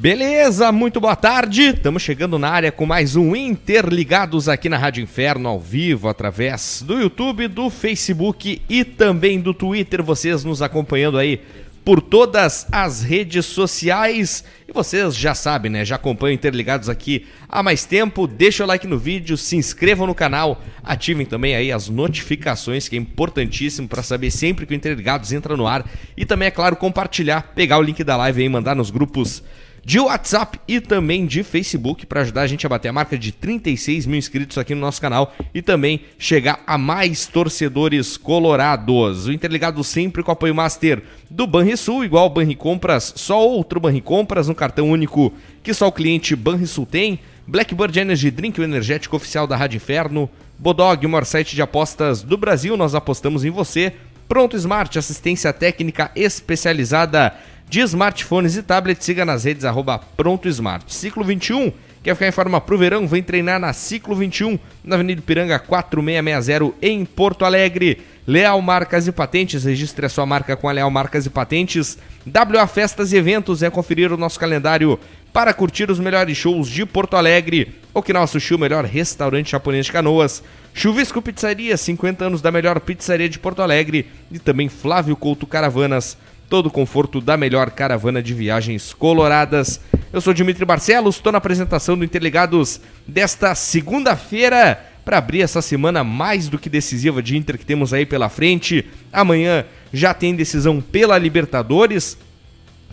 Beleza, muito boa tarde. Estamos chegando na área com mais um Interligados aqui na Rádio Inferno ao vivo através do YouTube, do Facebook e também do Twitter. Vocês nos acompanhando aí por todas as redes sociais. E vocês já sabem, né? Já acompanham Interligados aqui há mais tempo. Deixa o like no vídeo, se inscrevam no canal, ativem também aí as notificações, que é importantíssimo para saber sempre que o Interligados entra no ar. E também, é claro, compartilhar, pegar o link da live e mandar nos grupos de WhatsApp e também de Facebook para ajudar a gente a bater a marca de 36 mil inscritos aqui no nosso canal e também chegar a mais torcedores colorados. O Interligado sempre com apoio master do Banrisul, igual o Banricompras, só outro Banricompras, um cartão único que só o cliente Banrisul tem. Blackbird Energy Drink, o energético oficial da Rádio Inferno. Bodog, o maior site de apostas do Brasil, nós apostamos em você. Pronto Smart, assistência técnica especializada de smartphones e tablets. Siga nas redes arroba Pronto Smart. Ciclo 21, quer ficar em forma pro verão? Vem treinar na Ciclo 21, na Avenida Piranga 4660, em Porto Alegre. Leal Marcas e Patentes, registre a sua marca com a Leal Marcas e Patentes. WA Festas e Eventos é conferir o nosso calendário para curtir os melhores shows de Porto Alegre. Okinawa Sushi, o melhor restaurante japonês de canoas. Chuvisco Pizzaria, 50 anos da melhor pizzaria de Porto Alegre. E também Flávio Couto Caravanas, todo o conforto da melhor caravana de viagens coloradas. Eu sou Dimitri Barcelos, estou na apresentação do Interligados desta segunda-feira para abrir essa semana mais do que decisiva de Inter que temos aí pela frente. Amanhã já tem decisão pela Libertadores.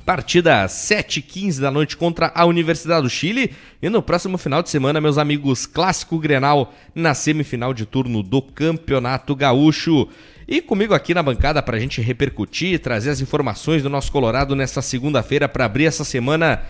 Partida às 7h15 da noite contra a Universidade do Chile. E no próximo final de semana, meus amigos, Clássico Grenal na semifinal de turno do Campeonato Gaúcho. E comigo aqui na bancada para a gente repercutir, trazer as informações do nosso Colorado nesta segunda-feira para abrir essa semana.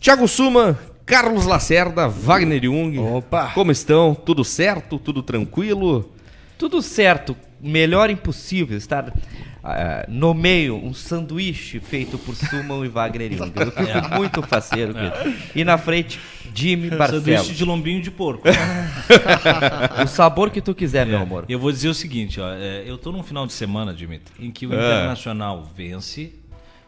Thiago Suma, Carlos Lacerda, Wagner Jung. Opa! Como estão? Tudo certo? Tudo tranquilo? Tudo certo. Melhor impossível estar uh, no meio um sanduíche feito por Suman e Wagner Jung. Eu fico muito faceiro. É. E na frente, Jimmy Barcelos. Sanduíche de lombinho de porco. o sabor que tu quiser, é. meu amor. Eu vou dizer o seguinte, ó, é, eu tô num final de semana, Dimitri, em que o Internacional vence,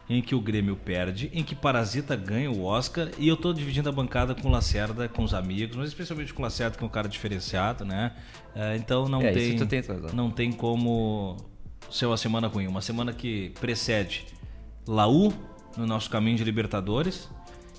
em que o Grêmio perde, em que Parasita ganha o Oscar e eu tô dividindo a bancada com o Lacerda, com os amigos, mas especialmente com o Lacerda, que é um cara diferenciado, né? É, então não É, tem, razão. não tem como ser uma semana ruim. Uma semana que precede Laú no nosso caminho de Libertadores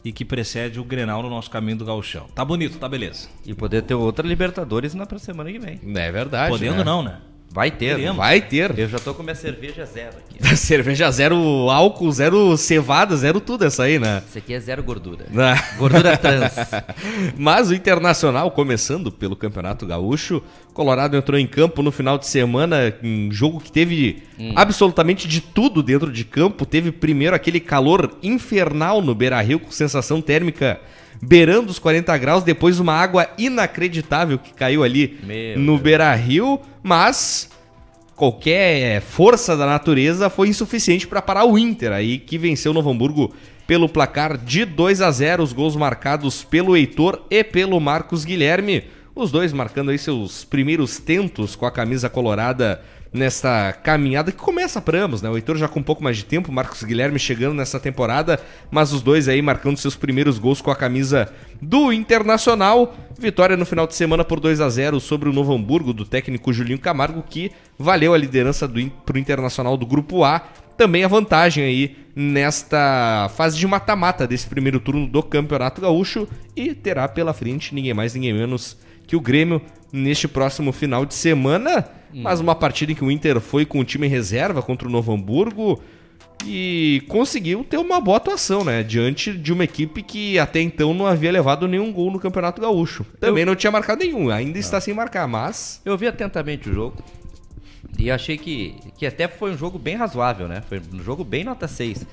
e que precede o Grenal no nosso caminho do Gauchão. Tá bonito, tá beleza. E poder ter outra Libertadores na semana que vem. É verdade. Podendo né? não, né? Vai ter. Teremos. Vai ter. Eu já tô com minha cerveja zero aqui. Cerveja zero álcool, zero cevada, zero tudo essa aí, né? Isso aqui é zero gordura. Ah. Gordura trans. Mas o Internacional, começando pelo Campeonato Gaúcho, Colorado entrou em campo no final de semana, um jogo que teve absolutamente de tudo dentro de campo. Teve primeiro aquele calor infernal no Beira-Rio, com sensação térmica beirando os 40 graus, depois uma água inacreditável que caiu ali Meu no. Beira-Rio, mas qualquer força da natureza foi insuficiente para parar o Inter, aí que venceu o Novo Hamburgo pelo placar de 2 a 0, os gols marcados pelo Heitor e pelo Marcos Guilherme, os dois marcando aí seus primeiros tentos com a camisa colorada nesta caminhada que começa para ambos, né? O Heitor já com um pouco mais de tempo, Marcos Guilherme chegando nessa temporada, mas os dois aí marcando seus primeiros gols com a camisa do Internacional. Vitória no final de semana por 2 a 0 sobre o Novo Hamburgo do técnico Julinho Camargo, que valeu a liderança do, pro Internacional do Grupo A. Também a vantagem aí nesta fase de mata-mata desse primeiro turno do Campeonato Gaúcho e terá pela frente ninguém mais, ninguém menos que o Grêmio neste próximo final de semana. Mas uma partida em que o Inter foi com o time em reserva contra o Novo Hamburgo e conseguiu ter uma boa atuação, né? Diante de uma equipe que até então não havia levado nenhum gol no Campeonato Gaúcho. Também não tinha marcado nenhum, ainda está sem marcar, mas. Eu vi atentamente o jogo e achei que, que até foi um jogo bem razoável, né? Foi um jogo bem nota 6.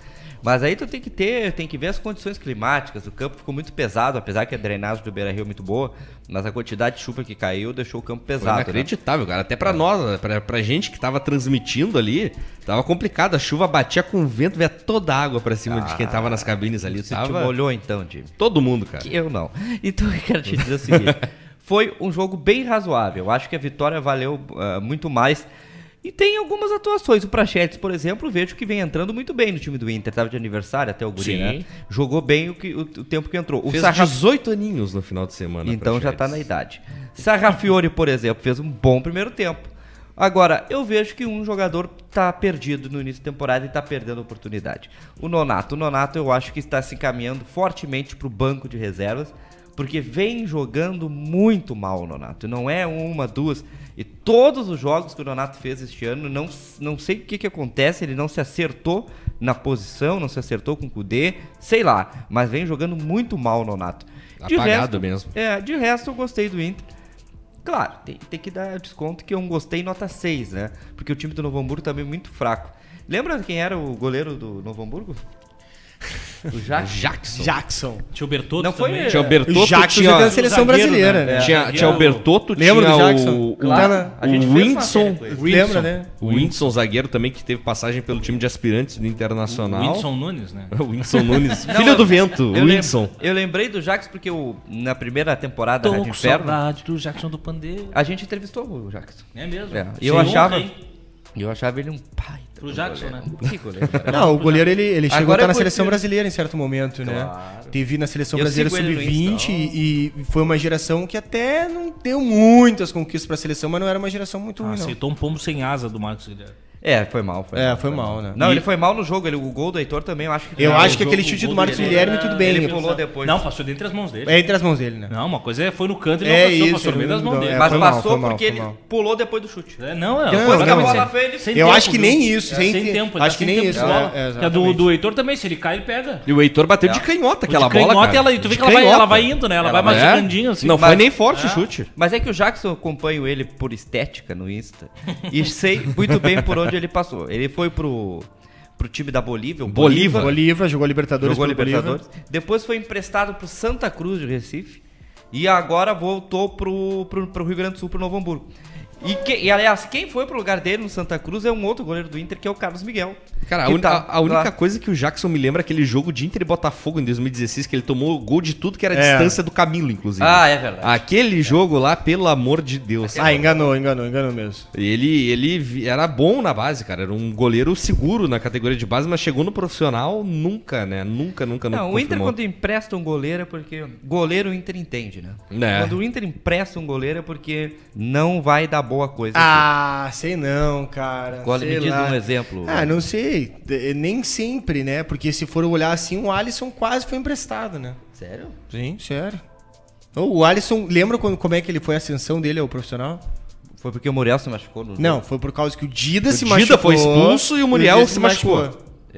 Mas aí tu tem que ter, tem que ver as condições climáticas. O campo ficou muito pesado, apesar que a drenagem do Beira Rio é muito boa, mas a quantidade de chuva que caiu deixou o campo Foi pesado. né? inacreditável, cara. Até pra nós, pra, pra gente que tava transmitindo ali, tava complicado. A chuva batia com o vento, veio toda a água pra cima de quem tava nas cabines ali. Você te Tava molhou então, Jimmy? todo mundo, cara. Que eu não. Então eu quero te dizer o seguinte: foi um jogo bem razoável. Eu acho que a vitória valeu ah, muito mais E tem algumas atuações. O Prachetes, por exemplo, vejo que vem entrando muito bem no time do Inter. Tava de aniversário até o Guri, Sim. né? Jogou bem o, que, o, o tempo que entrou. O Fez Sarra- 18 aninhos no final de semana. Então já tá na idade. Sarrafiore, por exemplo, fez um bom primeiro tempo. Agora, eu vejo que um jogador tá perdido no início da temporada e tá perdendo a oportunidade. O Nonato. O Nonato eu acho que está se encaminhando fortemente pro banco de reservas, porque vem jogando muito mal o Nonato. Não é uma, duas. E todos os jogos que o Nonato fez este ano, não, não sei o que, que acontece, ele não se acertou na posição, não se acertou com o Kudê, sei lá, mas vem jogando muito mal o Nonato. De Apagado resto- mesmo. É, de resto eu gostei do Inter. Claro, tem, tem que dar desconto que eu gostei nota 6, né? Porque o time do Novo Hamburgo também é muito fraco. Lembra quem era o goleiro do Novo Hamburgo? O Jackson. Jackson. Jackson. Tinha o Bertotto Não foi- também. Tinha o O Bertotto, Jackson tinha, seleção zagueiro, brasileira, né? né? tinha, É, tinha o o- Bertotto, Lembra tinha do Jackson? o, o, Claro, o série com ele. Lembra, né? o Whindersson, zagueiro também, que teve passagem pelo time de aspirantes do O Internacional. Whindersson Nunes, né? O Whindersson Nunes, Não, filho eu- do vento, o eu, Whindersson. eu lembrei do Jackson porque o, na primeira temporada da Tô Rádio com Inferno, saudade do Jackson do Pandeiro. a gente entrevistou o Jackson. É mesmo? É, eu achava- eu achava ele um pai. Pro Jackson, né? Que goleiro. Não, o goleiro ele, ele chegou Agora a estar na eu seleção brasileira em certo momento, né? Claro. Teve na seleção Eu brasileira sigo ele no sub-20 Insta, ó. e, e foi uma geração que até não deu muitas conquistas pra seleção, mas não era uma geração muito Ah, ruim, não. aceitou um pombo sem asa do Marcos Guilherme. É, foi mal. Foi É, mal, foi mal, né? Não, E- ele foi mal no jogo. Ele, o gol do Heitor também, eu acho que Eu Não, acho que aquele chute do Marcos Guilherme, tudo bem. Ele pulou depois. Não, passou dentre as mãos dele. É entre as mãos dele, né? Não, uma coisa é foi no canto e ele É não passou, isso, passou no meio das mãos não, dele. é, Mas mal, passou mal, porque ele mal. pulou depois do chute. É, não, é. Não, Depois não, a mas bola foi ele sem Eu tempo, acho que nem isso, sem sem te- tempo. acho que nem isso, de é, é, a do, do Heitor também, se ele cai, ele pega. E o Heitor bateu de É. canhota aquela de bola, canhota, cara. ela, tu vê De que ela vai, canhota. ela vai indo, né? Ela, vai vai- mastigandinho assim. Não foi nem forte o chute. Mas é que o Jackson, eu acompanho ele por estética no Insta. e sei muito bem por onde ele passou. Ele foi pro, pro time da Bolívia. o Bolívar. Bolívar jogou Libertadores Jogou Bolívar. Libertadores. Depois foi emprestado pro Santa Cruz de Recife. E agora voltou pro, pro, pro Rio Grande do Sul, pro Novo Hamburgo. E, que- e, aliás, quem foi pro lugar dele no Santa Cruz é um outro goleiro do Inter, que é o Carlos Miguel. Cara, a, un- tá a- a única lá. coisa que o Jackson me lembra é aquele jogo de Inter e Botafogo em 2016, que ele tomou gol de tudo que era a É. distância do Camilo, inclusive. Ah, é verdade. Aquele jogo lá, pelo amor de Deus. Ah, enganou, enganou, enganou mesmo. Ele, ele era bom na base, cara. Era um goleiro seguro na categoria de base, mas chegou no profissional nunca, né? Nunca, nunca, nunca. Não, o Inter quando empresta um goleiro é porque. Goleiro o Inter entende, né? É. Quando o Inter empresta um goleiro é porque não vai dar boa coisa. Ah, sei não, cara. Qual sei me diz lá. um exemplo? Ah, não sei. Eh, Nem sempre, né? Porque se for olhar assim, o Alisson quase foi emprestado, né? Sério? Sim, sério. O Alisson, lembra quando, como é que ele foi a ascensão dele ao profissional? Foi porque o Muriel se machucou no Não, foi por causa que o Dida O se Dida machucou. foi expulso e o Muriel Dida se machucou. E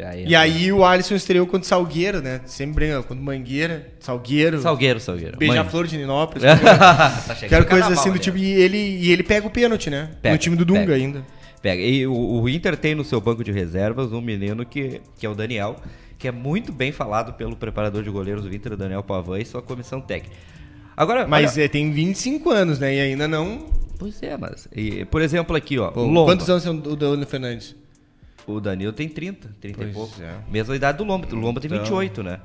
aí, E aí o Alisson estreou contra Salgueiro, né? Sempre brinca contra Mangueira, Salgueiro, Salgueiro, Salgueiro. Beija-Flor de Ninópolis. tá Quero coisa carnaval assim do tipo. E ele, e ele pega o pênalti, né? Pega, no time do Dunga pega. ainda. Pega. E o, o Inter tem no seu banco de reservas um menino que, que é o Daniel, que é muito bem falado pelo preparador de goleiros do Inter, Daniel Pavan, e sua comissão técnica. Agora, Mas olha- é, tem 25 anos, né? E ainda não. Pois é, mas. e, por exemplo, aqui, ó. Pô, quantos anos tem o Danilo Fernandes? O Danilo tem 30, 30 e Pois pouco. é. Mesma idade do Lomba. O Lomba tem Então. 28, né?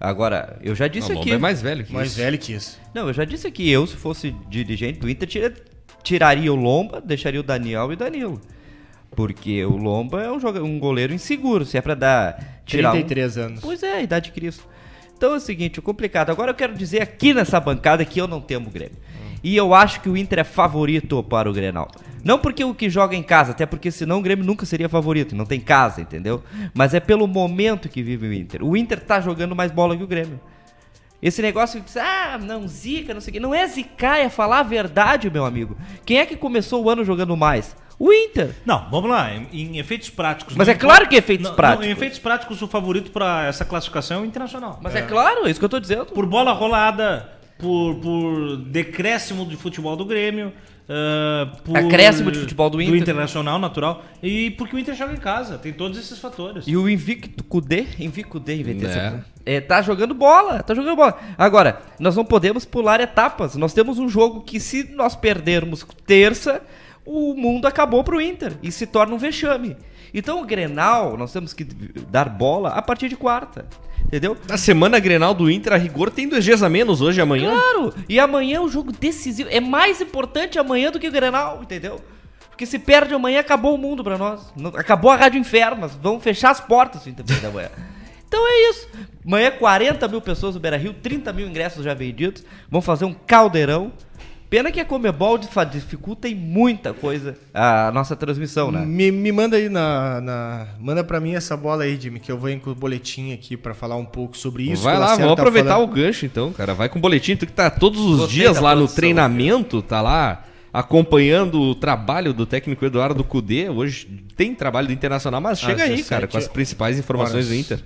Agora, eu já Não, disse o aqui. Lomba é mais velho que Mais isso. velho que isso. Não, eu já disse aqui, eu, se fosse dirigente do Inter, tira- tiraria o Lomba, deixaria o Daniel e o Danilo. Porque o Lomba é um, joga- um goleiro inseguro, se é pra dar. Tirar um- 33 anos. Pois é, a idade de Cristo. Então é o seguinte, o complicado. Agora eu quero dizer aqui nessa bancada que eu não temo o Grêmio. E eu acho que o Inter é favorito para o Grenal. Não porque o que joga em casa, até porque senão o Grêmio nunca seria favorito, não tem casa, entendeu? Mas é pelo momento que vive o Inter. O Inter tá jogando mais bola que o Grêmio. Esse negócio de ah, não, zica, não sei o quê. Não é zicar, é falar a verdade, meu amigo. Quem é que começou o ano jogando mais? O Inter. Não, vamos lá. Em, em efeitos práticos. Mas é claro que efeitos não, práticos. Não, em efeitos práticos, o favorito para essa classificação é o Internacional. Mas é, claro, é isso que eu tô dizendo. Por bola rolada, por, por decréscimo de futebol do Grêmio. ah, por Acréscimo de futebol do Inter. Internacional, natural. E porque o Inter joga em casa. Tem todos esses fatores. E o Invicto Kudê, Invicto Kudê, inventei É. essa é, tá jogando bola, tá jogando bola. Agora, nós não podemos pular etapas. Nós temos um jogo que se nós perdermos terça, o mundo acabou pro Inter e se torna um vexame. Então o Grenal, nós temos que dar bola a partir de quarta. Entendeu? Na semana Grenal do Inter, a rigor, tem dois dias a menos hoje e amanhã. Claro! E amanhã é um jogo decisivo. É mais importante amanhã do que o Grenal, entendeu? Porque se perde amanhã, acabou o mundo pra nós. Acabou a Rádio Inferno. Vamos fechar as portas no da manhã. Então é isso. Amanhã 40 mil pessoas no Beira Rio, 30 mil ingressos já vendidos. Vamos fazer um caldeirão. Pena que a Comebol dificulta em muita coisa a nossa transmissão, né? Me, me manda aí na, na- Manda pra mim essa bola aí, Jimmy, que eu vou ir com o boletim aqui pra falar um pouco sobre isso. Vai lá, vamos tá aproveitar falando. o gancho então, cara. Vai com o boletim, tu que tá todos os Gostei dias lá no produção, treinamento, tá lá acompanhando o trabalho do técnico Eduardo Cudê. Hoje tem trabalho do Internacional, mas chega aí, 17 cara, com as principais informações horas. do Inter.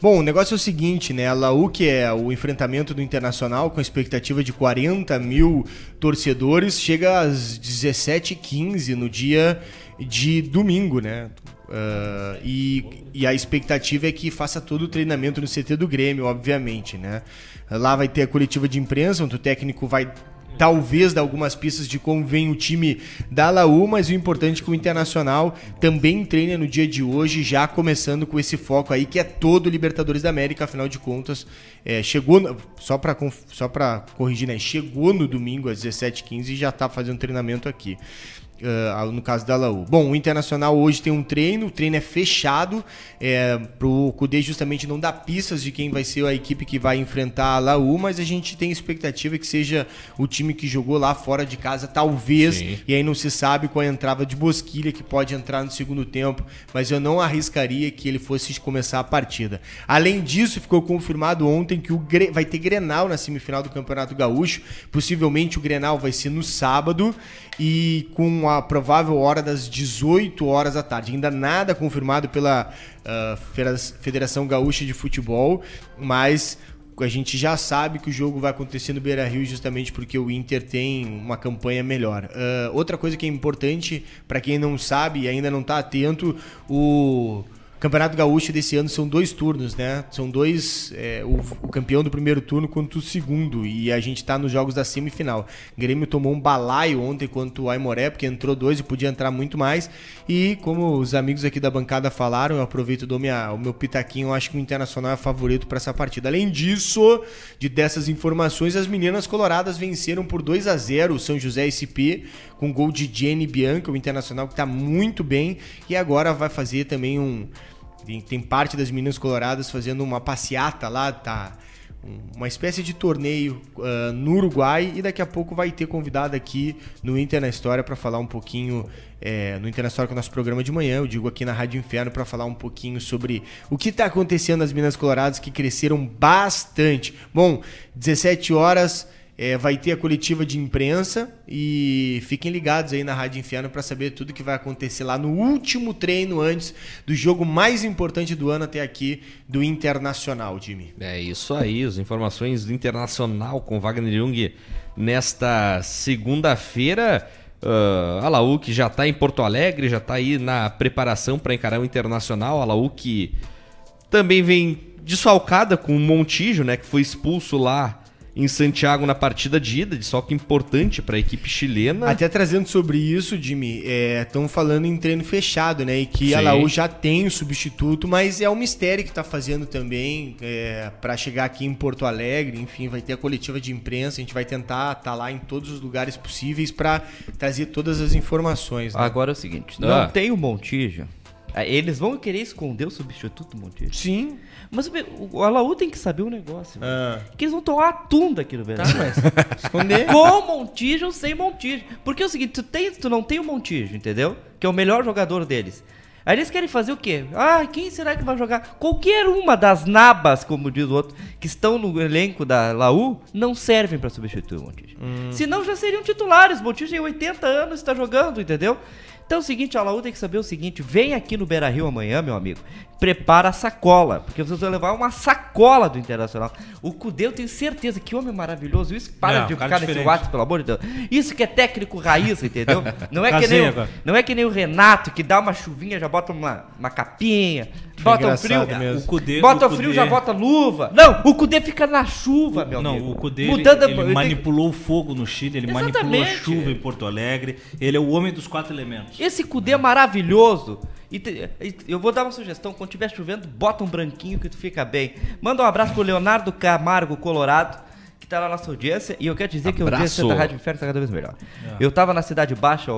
Bom, o negócio é o seguinte, né? A Laú, que é o enfrentamento do Internacional, com expectativa de 40 mil torcedores, chega às 17h15 no dia de domingo, né? Ah, e, e a expectativa é que faça todo o treinamento no CT do Grêmio, obviamente, né? Lá vai ter a coletiva de imprensa, onde o técnico vai talvez dar algumas pistas de como vem o time da Laú, mas o importante é que o Internacional também treina no dia de hoje, já começando com esse foco aí, que é todo Libertadores da América, afinal de contas, é, chegou, só para só pra corrigir, né, chegou no domingo às 17h15 e já tá fazendo treinamento aqui. Ah, no caso da Laú. Bom, o Internacional hoje tem um treino, o treino é fechado, é, pro Cudê justamente não dar pistas de quem vai ser a equipe que vai enfrentar a Laú, mas a gente tem expectativa que seja o time que jogou lá fora de casa, talvez, Sim. e aí não se sabe com a entrada de Bosquilha que pode entrar no segundo tempo, mas eu não arriscaria que ele fosse começar a partida. Além disso, ficou confirmado ontem que o Gre- vai ter Grenal na semifinal do Campeonato Gaúcho, possivelmente o Grenal vai ser no sábado e com a provável hora das 18 horas da tarde. Ainda nada confirmado pela Federa- Federação Gaúcha de Futebol, mas a gente já sabe que o jogo vai acontecer no Beira Rio justamente porque o Inter tem uma campanha melhor. Ah, outra coisa que é importante para quem não sabe e ainda não está atento, o Campeonato Gaúcho desse ano são dois turnos, né? São dois, é, o, o campeão do primeiro turno contra o segundo e a gente tá nos jogos da semifinal. O Grêmio tomou um balaio ontem contra o Aimoré porque entrou dois e podia entrar muito mais e como os amigos aqui da bancada falaram, eu aproveito e dou minha, o meu pitaquinho, eu acho que o Internacional é favorito para essa partida. Além disso, de dessas informações, as meninas coloradas venceram por 2 a 0 o São José SP com gol de Jenny Bianca, o Internacional que está muito bem e agora vai fazer também um tem, tem parte das meninas coloradas fazendo uma passeata lá, tá? Um- Uma espécie de torneio ah, no Uruguai e daqui a pouco vai ter convidado aqui no Inter na História para falar um pouquinho é, no Inter na História que é o nosso programa de manhã, eu digo aqui na Rádio Inferno para falar um pouquinho sobre o que está acontecendo nas Minas Coloradas que cresceram bastante. Bom, 17 horas é, vai ter a coletiva de imprensa e fiquem ligados aí na Rádio Inferno para saber tudo que vai acontecer lá no último treino antes do jogo mais importante do ano até aqui do Internacional, Jimmy. É isso aí, as informações do Internacional com Wagner Jung nesta segunda-feira. Ah, a Laú que já está em Porto Alegre, já está aí na preparação para encarar o Internacional. A Laú que também vem desfalcada com o Montijo, né, que foi expulso lá em Santiago na partida de ida, de só que importante para a equipe chilena. Até trazendo sobre isso, Jimmy, estão falando em treino fechado, né? E que a Sim. Laú já tem o substituto, mas é um mistério que está fazendo também para chegar aqui em Porto Alegre. Enfim, vai ter a coletiva de imprensa, a gente vai tentar estar lá em todos os lugares possíveis para trazer todas as informações. né? Agora é o seguinte, Ah. não tem o Montijo. Ah, Eles vão querer esconder o substituto do Montijo. Sim. Mas o Alaú tem que saber um negócio. Ah. Que eles vão tomar atum daqui no Tá, Brasil. mas esconder. Com Montijo ou sem Montijo. Porque é o seguinte, tu, tem, tu não tem o Montijo, entendeu? Que é o melhor jogador deles. Aí eles querem fazer o quê? Ah, quem será que vai jogar? Qualquer uma das nabas, como diz o outro, que estão no elenco da Laú, não servem pra substituir o Montijo. Senão já seriam titulares. O Montijo tem 80 anos e está jogando, entendeu? Então é o seguinte, a Laú tem que saber o seguinte, vem aqui no Beira Rio amanhã, meu amigo, prepara a sacola, porque vocês vão levar uma sacola do Internacional. O Cudê, eu tenho certeza, que homem maravilhoso, isso para É, de ficar nesse. WhatsApp, pelo amor de Deus. Isso que é técnico raiz, entendeu? Não é, que nem o, não é que nem o Renato, que dá uma chuvinha, já bota uma, uma capinha, bota um frio, mesmo. O Cudê, bota o frio, Cudê- já bota luva. Não, o Cudê fica na chuva, meu Não, amigo. o Cudê, ele, Mudando a- ele eu tenho- manipulou o fogo no Chile, ele manipulou a Exatamente. chuva em Porto Alegre. Ele é o homem dos quatro elementos. Esse Cudê é maravilhoso. E te- e eu vou dar uma sugestão: quando estiver chovendo, bota um branquinho que tu fica bem. Manda um abraço pro Leonardo Camargo, Colorado, que que tá na nossa audiência. E eu quero dizer que a Abraço. audiência da Rádio Inferno tá cada vez melhor. Eu tava na Cidade Baixa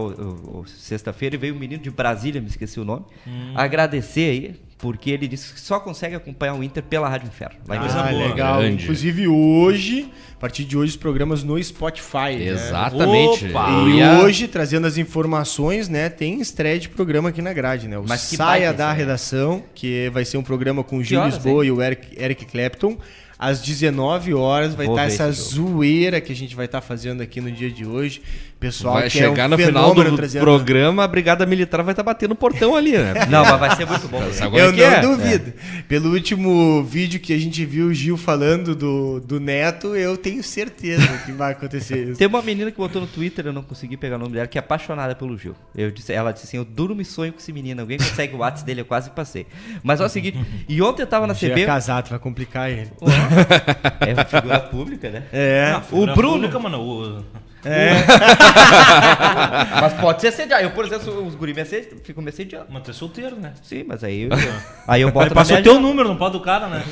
sexta-feira e veio um menino de Brasília, me esqueci o nome, agradecer aí, porque ele disse que só consegue acompanhar o Inter pela Rádio Inferno. Coisa Ah, boa. legal. Grande. Inclusive hoje, a partir de hoje, os programas no Spotify. né? Exatamente. Opa! Eu E ia- hoje, trazendo as informações, né, tem estreia de programa aqui na grade, né? O Mas Saia da. Redação, que vai ser um programa com o Gil horas, Lisboa hein? e o Eric, Eric Clapton. Às 19 horas vai estar ver essa zoeira que a gente vai estar fazendo aqui no dia de hoje. Pessoal, Vai que é um chegar no final do programa, a Brigada Militar vai estar batendo no portão ali, né? Não, mas vai ser muito bom. Eu é que é? não duvido. Pelo último vídeo que a gente viu o Gil falando do, do Neto, eu tenho certeza que vai acontecer isso. Tem uma menina que botou no Twitter, eu não consegui pegar o nome dela, que é apaixonada pelo Gil. Eu disse, ela disse assim: Eu durmo e sonho com esse menino. Alguém consegue o WhatsApp dele? Eu quase passei. Mas é o seguinte: e ontem eu tava na Gil é CB. casado, vai complicar ele. É figura pública, né? É. Figura o Bruno- pública, mano, o- Mas pode ser assediado. Eu, por exemplo, os guri me assedi- ficam me assediando. Mas tu é solteiro, né? Sim, mas aí eu, aí eu boto Aí na passou minha teu agenda. número, não pode do cara, né?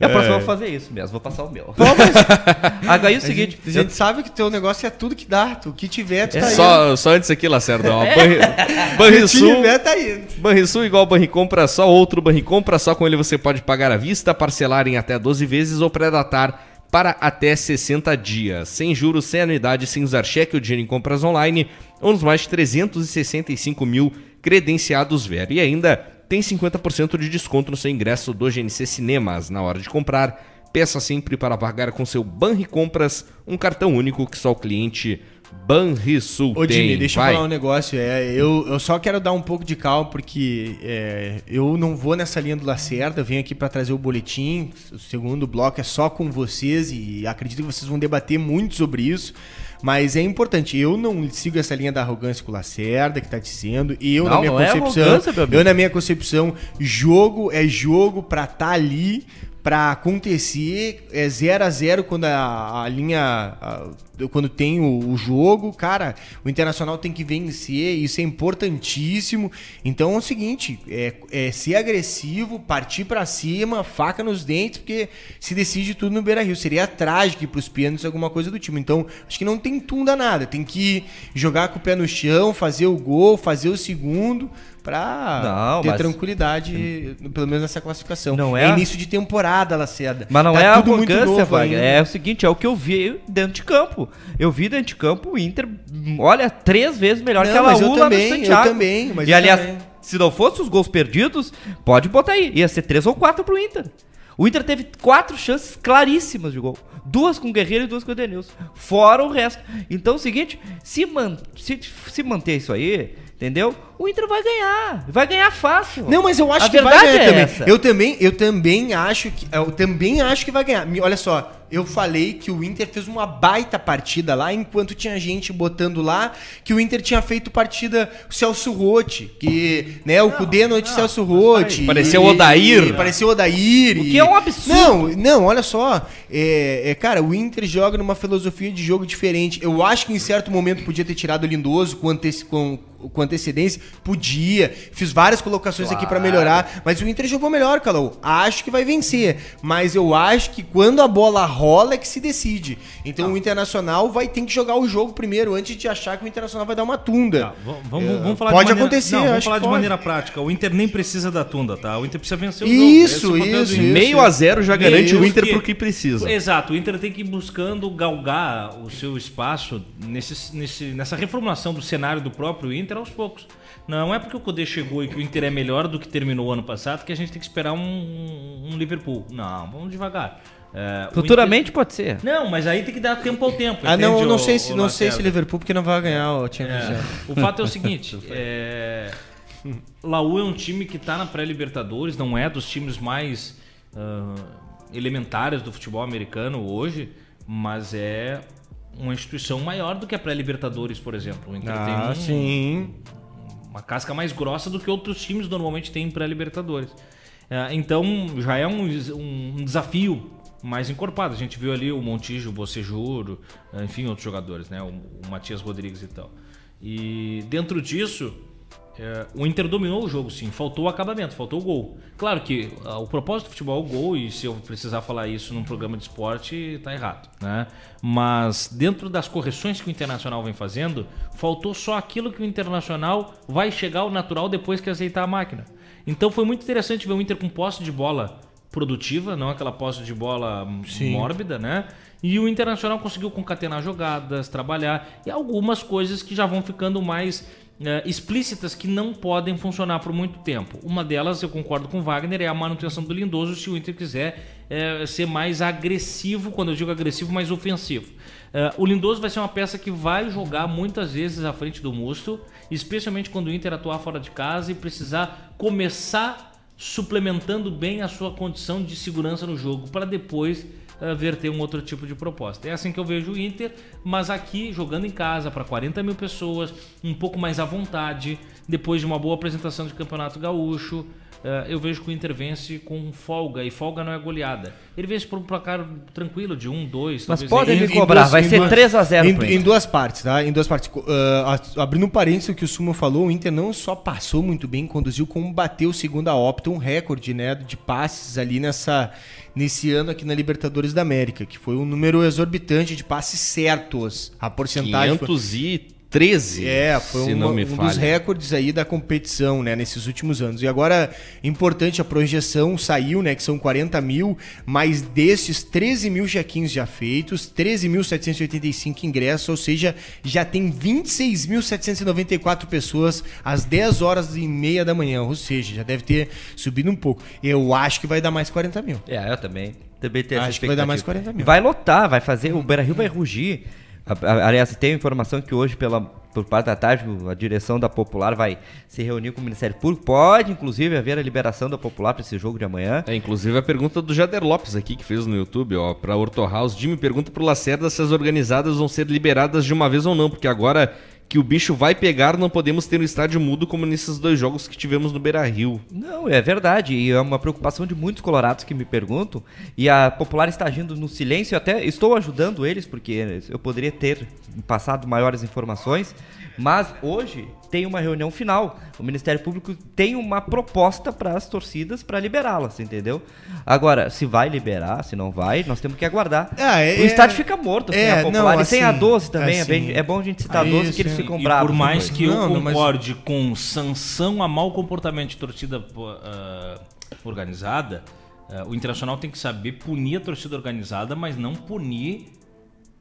E a próxima eu vou fazer isso mesmo, vou passar o meu. Agora é o seguinte, A gente sabe que teu negócio é tudo que dá. Tu, o que tiver, tu tá indo. Só, só antes aqui, Lacerda. ó, Banri- O que Banrisul, tiver, tá indo. Banrisul igual Banricompra, só outro Banricompra, só com ele você pode pagar à vista, parcelar em até 12 vezes ou pré-datar para até 60 dias. Sem juros, sem anuidade, sem usar cheque ou dinheiro em compras online, ou nos mais de 365 mil credenciados Ver. E ainda tem 50% de desconto no seu ingresso do GNC Cinemas. Na hora de comprar, peça sempre para pagar com seu Banricompras, um cartão único que só o cliente Banrisul Ô, tem. Dini, deixa Vai. eu falar um negócio. É, eu, eu só quero dar um pouco de calma, porque é, eu não vou nessa linha do Lacerda. Venho aqui para trazer o boletim. O segundo bloco é só com vocês e acredito que vocês vão debater muito sobre isso. Mas é importante, eu não sigo essa linha da arrogância que o Lacerda que tá dizendo. E eu, Não, na minha não é concepção, amigo. eu na minha concepção, jogo é jogo pra estar ali, pra acontecer, é 0 a 0 quando a, a linha a- quando tem o, o jogo, cara, o Internacional tem que vencer, isso é importantíssimo. Então é o seguinte, é, é ser agressivo, partir pra cima, faca nos dentes, porque se decide tudo no Beira-Rio. Seria trágico ir pros pênaltis alguma coisa do time. Então, acho que não tem tunda nada, tem que jogar com o pé no chão, fazer o gol, fazer o segundo pra Não, ter mas- tranquilidade, pelo menos nessa classificação. Não é é- início de temporada, Lacerda. Mas não Tá é tudo muito arrogância, novo ainda. É o seguinte, é o que eu vi dentro de campo. Eu vi dentro de campo o Inter, olha, três vezes melhor Não, que a mas eu Laú lá no também, eu Santiago. também, mas e eu aliás, também. se não fosse os gols perdidos, pode botar aí. Ia ser três ou quatro pro Inter. O Inter teve quatro chances claríssimas de gol. Duas com o Guerreiro e duas com o Edenilson. Fora o resto. Então é o seguinte, se, man se, se manter isso aí, entendeu? O Inter vai ganhar. Vai ganhar fácil. Não, mas eu acho A que vai ganhar é também. essa. Eu também, eu também acho que eu também acho que vai ganhar. Olha só, eu falei que o Inter fez uma baita partida lá, enquanto tinha gente botando lá que o Inter tinha feito partida o Celso Rotti, que, né, o Cudê noite Celso Rotti. Parecia e- o Odair. e- Parecia o Odair. O e- que é um absurdo. Não, não, olha só. É, é, cara, o Inter joga numa filosofia de jogo diferente. Eu acho que em certo momento podia ter tirado o Lindoso com, anteci- com- com antecedência. Podia. Fiz várias colocações aqui pra melhorar. Mas o Inter jogou melhor, Calou. Acho que vai vencer. Mas eu acho que quando a bola rola é que se decide. Então o Internacional vai ter que jogar o jogo primeiro antes de achar que o Internacional vai dar uma tunda. Tá, vamos, vamos, vamos falar pode de maneira, acontecer, não, vamos acho falar que de pode. maneira prática. O Inter nem precisa da tunda, tá? O Inter precisa vencer o Isso, jogo. É isso, do Inter. Meio a zero já garante o Inter que- pro que precisa. Exato, o Inter tem que ir buscando galgar o seu espaço nesse, nesse, nessa reformulação do cenário do próprio Inter aos poucos. Não é porque o Cudê chegou e que o Inter é melhor do que terminou o ano passado que a gente tem que esperar um, um Liverpool. Não, vamos devagar. É, o Futuramente pode ser. Inter- Não, mas aí tem que dar tempo ao tempo. Ah, não, não ô- sei se ô não sei se? Liverpool porque não vai ganhar o Champions É, o fato é o seguinte, é, Laú é um time que está na pré-Libertadores, não é dos times mais ah, elementares do futebol americano hoje, mas é uma instituição maior do que a pré-Libertadores, por exemplo. O Inter tem Ah, um- sim. uma casca mais grossa do que outros times normalmente têm em pré-Libertadores. É, então já é um, um desafio mais encorpado. A gente viu ali o Montijo, o Bocejuro, enfim, outros jogadores, né? O, o Matias Rodrigues e tal. E dentro disso, é, o Inter dominou o jogo, sim. Faltou o acabamento, faltou o gol. Claro que ah, o propósito do futebol é o gol, e se eu precisar falar isso num programa de esporte, tá errado, né? Mas dentro das correções que o Internacional vem fazendo, faltou só aquilo que o Internacional vai chegar ao natural depois que aceitar a máquina. Então foi muito interessante ver o Inter com posse de bola produtiva, não aquela posse de bola Sim. mórbida, né? E o Internacional conseguiu concatenar jogadas, trabalhar e algumas coisas que já vão ficando mais eh, explícitas que não podem funcionar por muito tempo. Uma delas, eu concordo com o Wagner, é a manutenção do Lindoso se o Inter quiser eh, ser mais agressivo, quando eu digo agressivo, mais ofensivo. Eh, o Lindoso vai ser uma peça que vai jogar muitas vezes à frente do Musto, especialmente quando o Inter atuar fora de casa e precisar começar suplementando bem a sua condição de segurança no jogo, para depois uh, verter um outro tipo de proposta. É assim que eu vejo o Inter, mas aqui jogando em casa para 40 mil pessoas, um pouco mais à vontade, depois de uma boa apresentação de campeonato gaúcho. Uh, eu vejo que o Inter vence com folga, e folga não é goleada. Ele vence por um placar tranquilo, de 1, 2, Mas podem Em- me cobrar, duas- vai ser duas- 3 a 0 pro Em, Inter. em duas partes, tá? Em duas partes. A- abrindo um parênteses o que o Sumo falou, o Inter não só passou muito bem, conduziu, como bateu segundo a Opta, um recorde, né, de passes ali nessa nesse ano aqui na Libertadores da América, que foi um número exorbitante de passes certos. A porcentagem foi- 513, é, foi se uma- não me um dos recordes aí da competição, né, nesses últimos anos. E agora, importante, a projeção saiu, né, que são 40 mil, mas desses 13 mil check-ins já feitos, 13.785 ingressos, ou seja, já tem 26.794 pessoas às 10 horas e meia da manhã, ou seja, já deve ter subido um pouco. Eu acho que vai dar mais 40 mil. É, eu também. Também tenho Acho que vai dar mais 40 mil. Vai lotar, vai fazer. O Beira Rio vai rugir. Aliás, tem informação que hoje, pela, por parte da tarde, a direção da Popular vai se reunir com o Ministério Público. Pode, inclusive, haver a liberação da Popular para esse jogo de amanhã. É, inclusive a pergunta do Jader Lopes aqui, que fez no YouTube, ó, pra Horto House. Jimmy pergunta pro Lacerda se as organizadas vão ser liberadas de uma vez ou não, porque agora que o bicho vai pegar, não podemos ter um estádio mudo como nesses dois jogos que tivemos no Beira Rio. Não, é verdade. E é uma preocupação de muitos colorados que me perguntam. E a Popular está agindo no silêncio. Até estou ajudando eles, porque eu poderia ter passado maiores informações. Mas hoje tem uma reunião final. O Ministério Público tem uma proposta para as torcidas para liberá-las, entendeu? Agora, se vai liberar, se não vai, nós temos que aguardar. Ah, é- o estádio fica morto sem é, a Popular. não, e sem a assim, 12 também. assim, é, bem- é bom a gente citar a aí 12, que eles ficam E bravos. por mais que eu Não, não, mas- concorde com sanção a mau comportamento de torcida ah, organizada, ah, o Internacional tem que saber punir a torcida organizada, mas não punir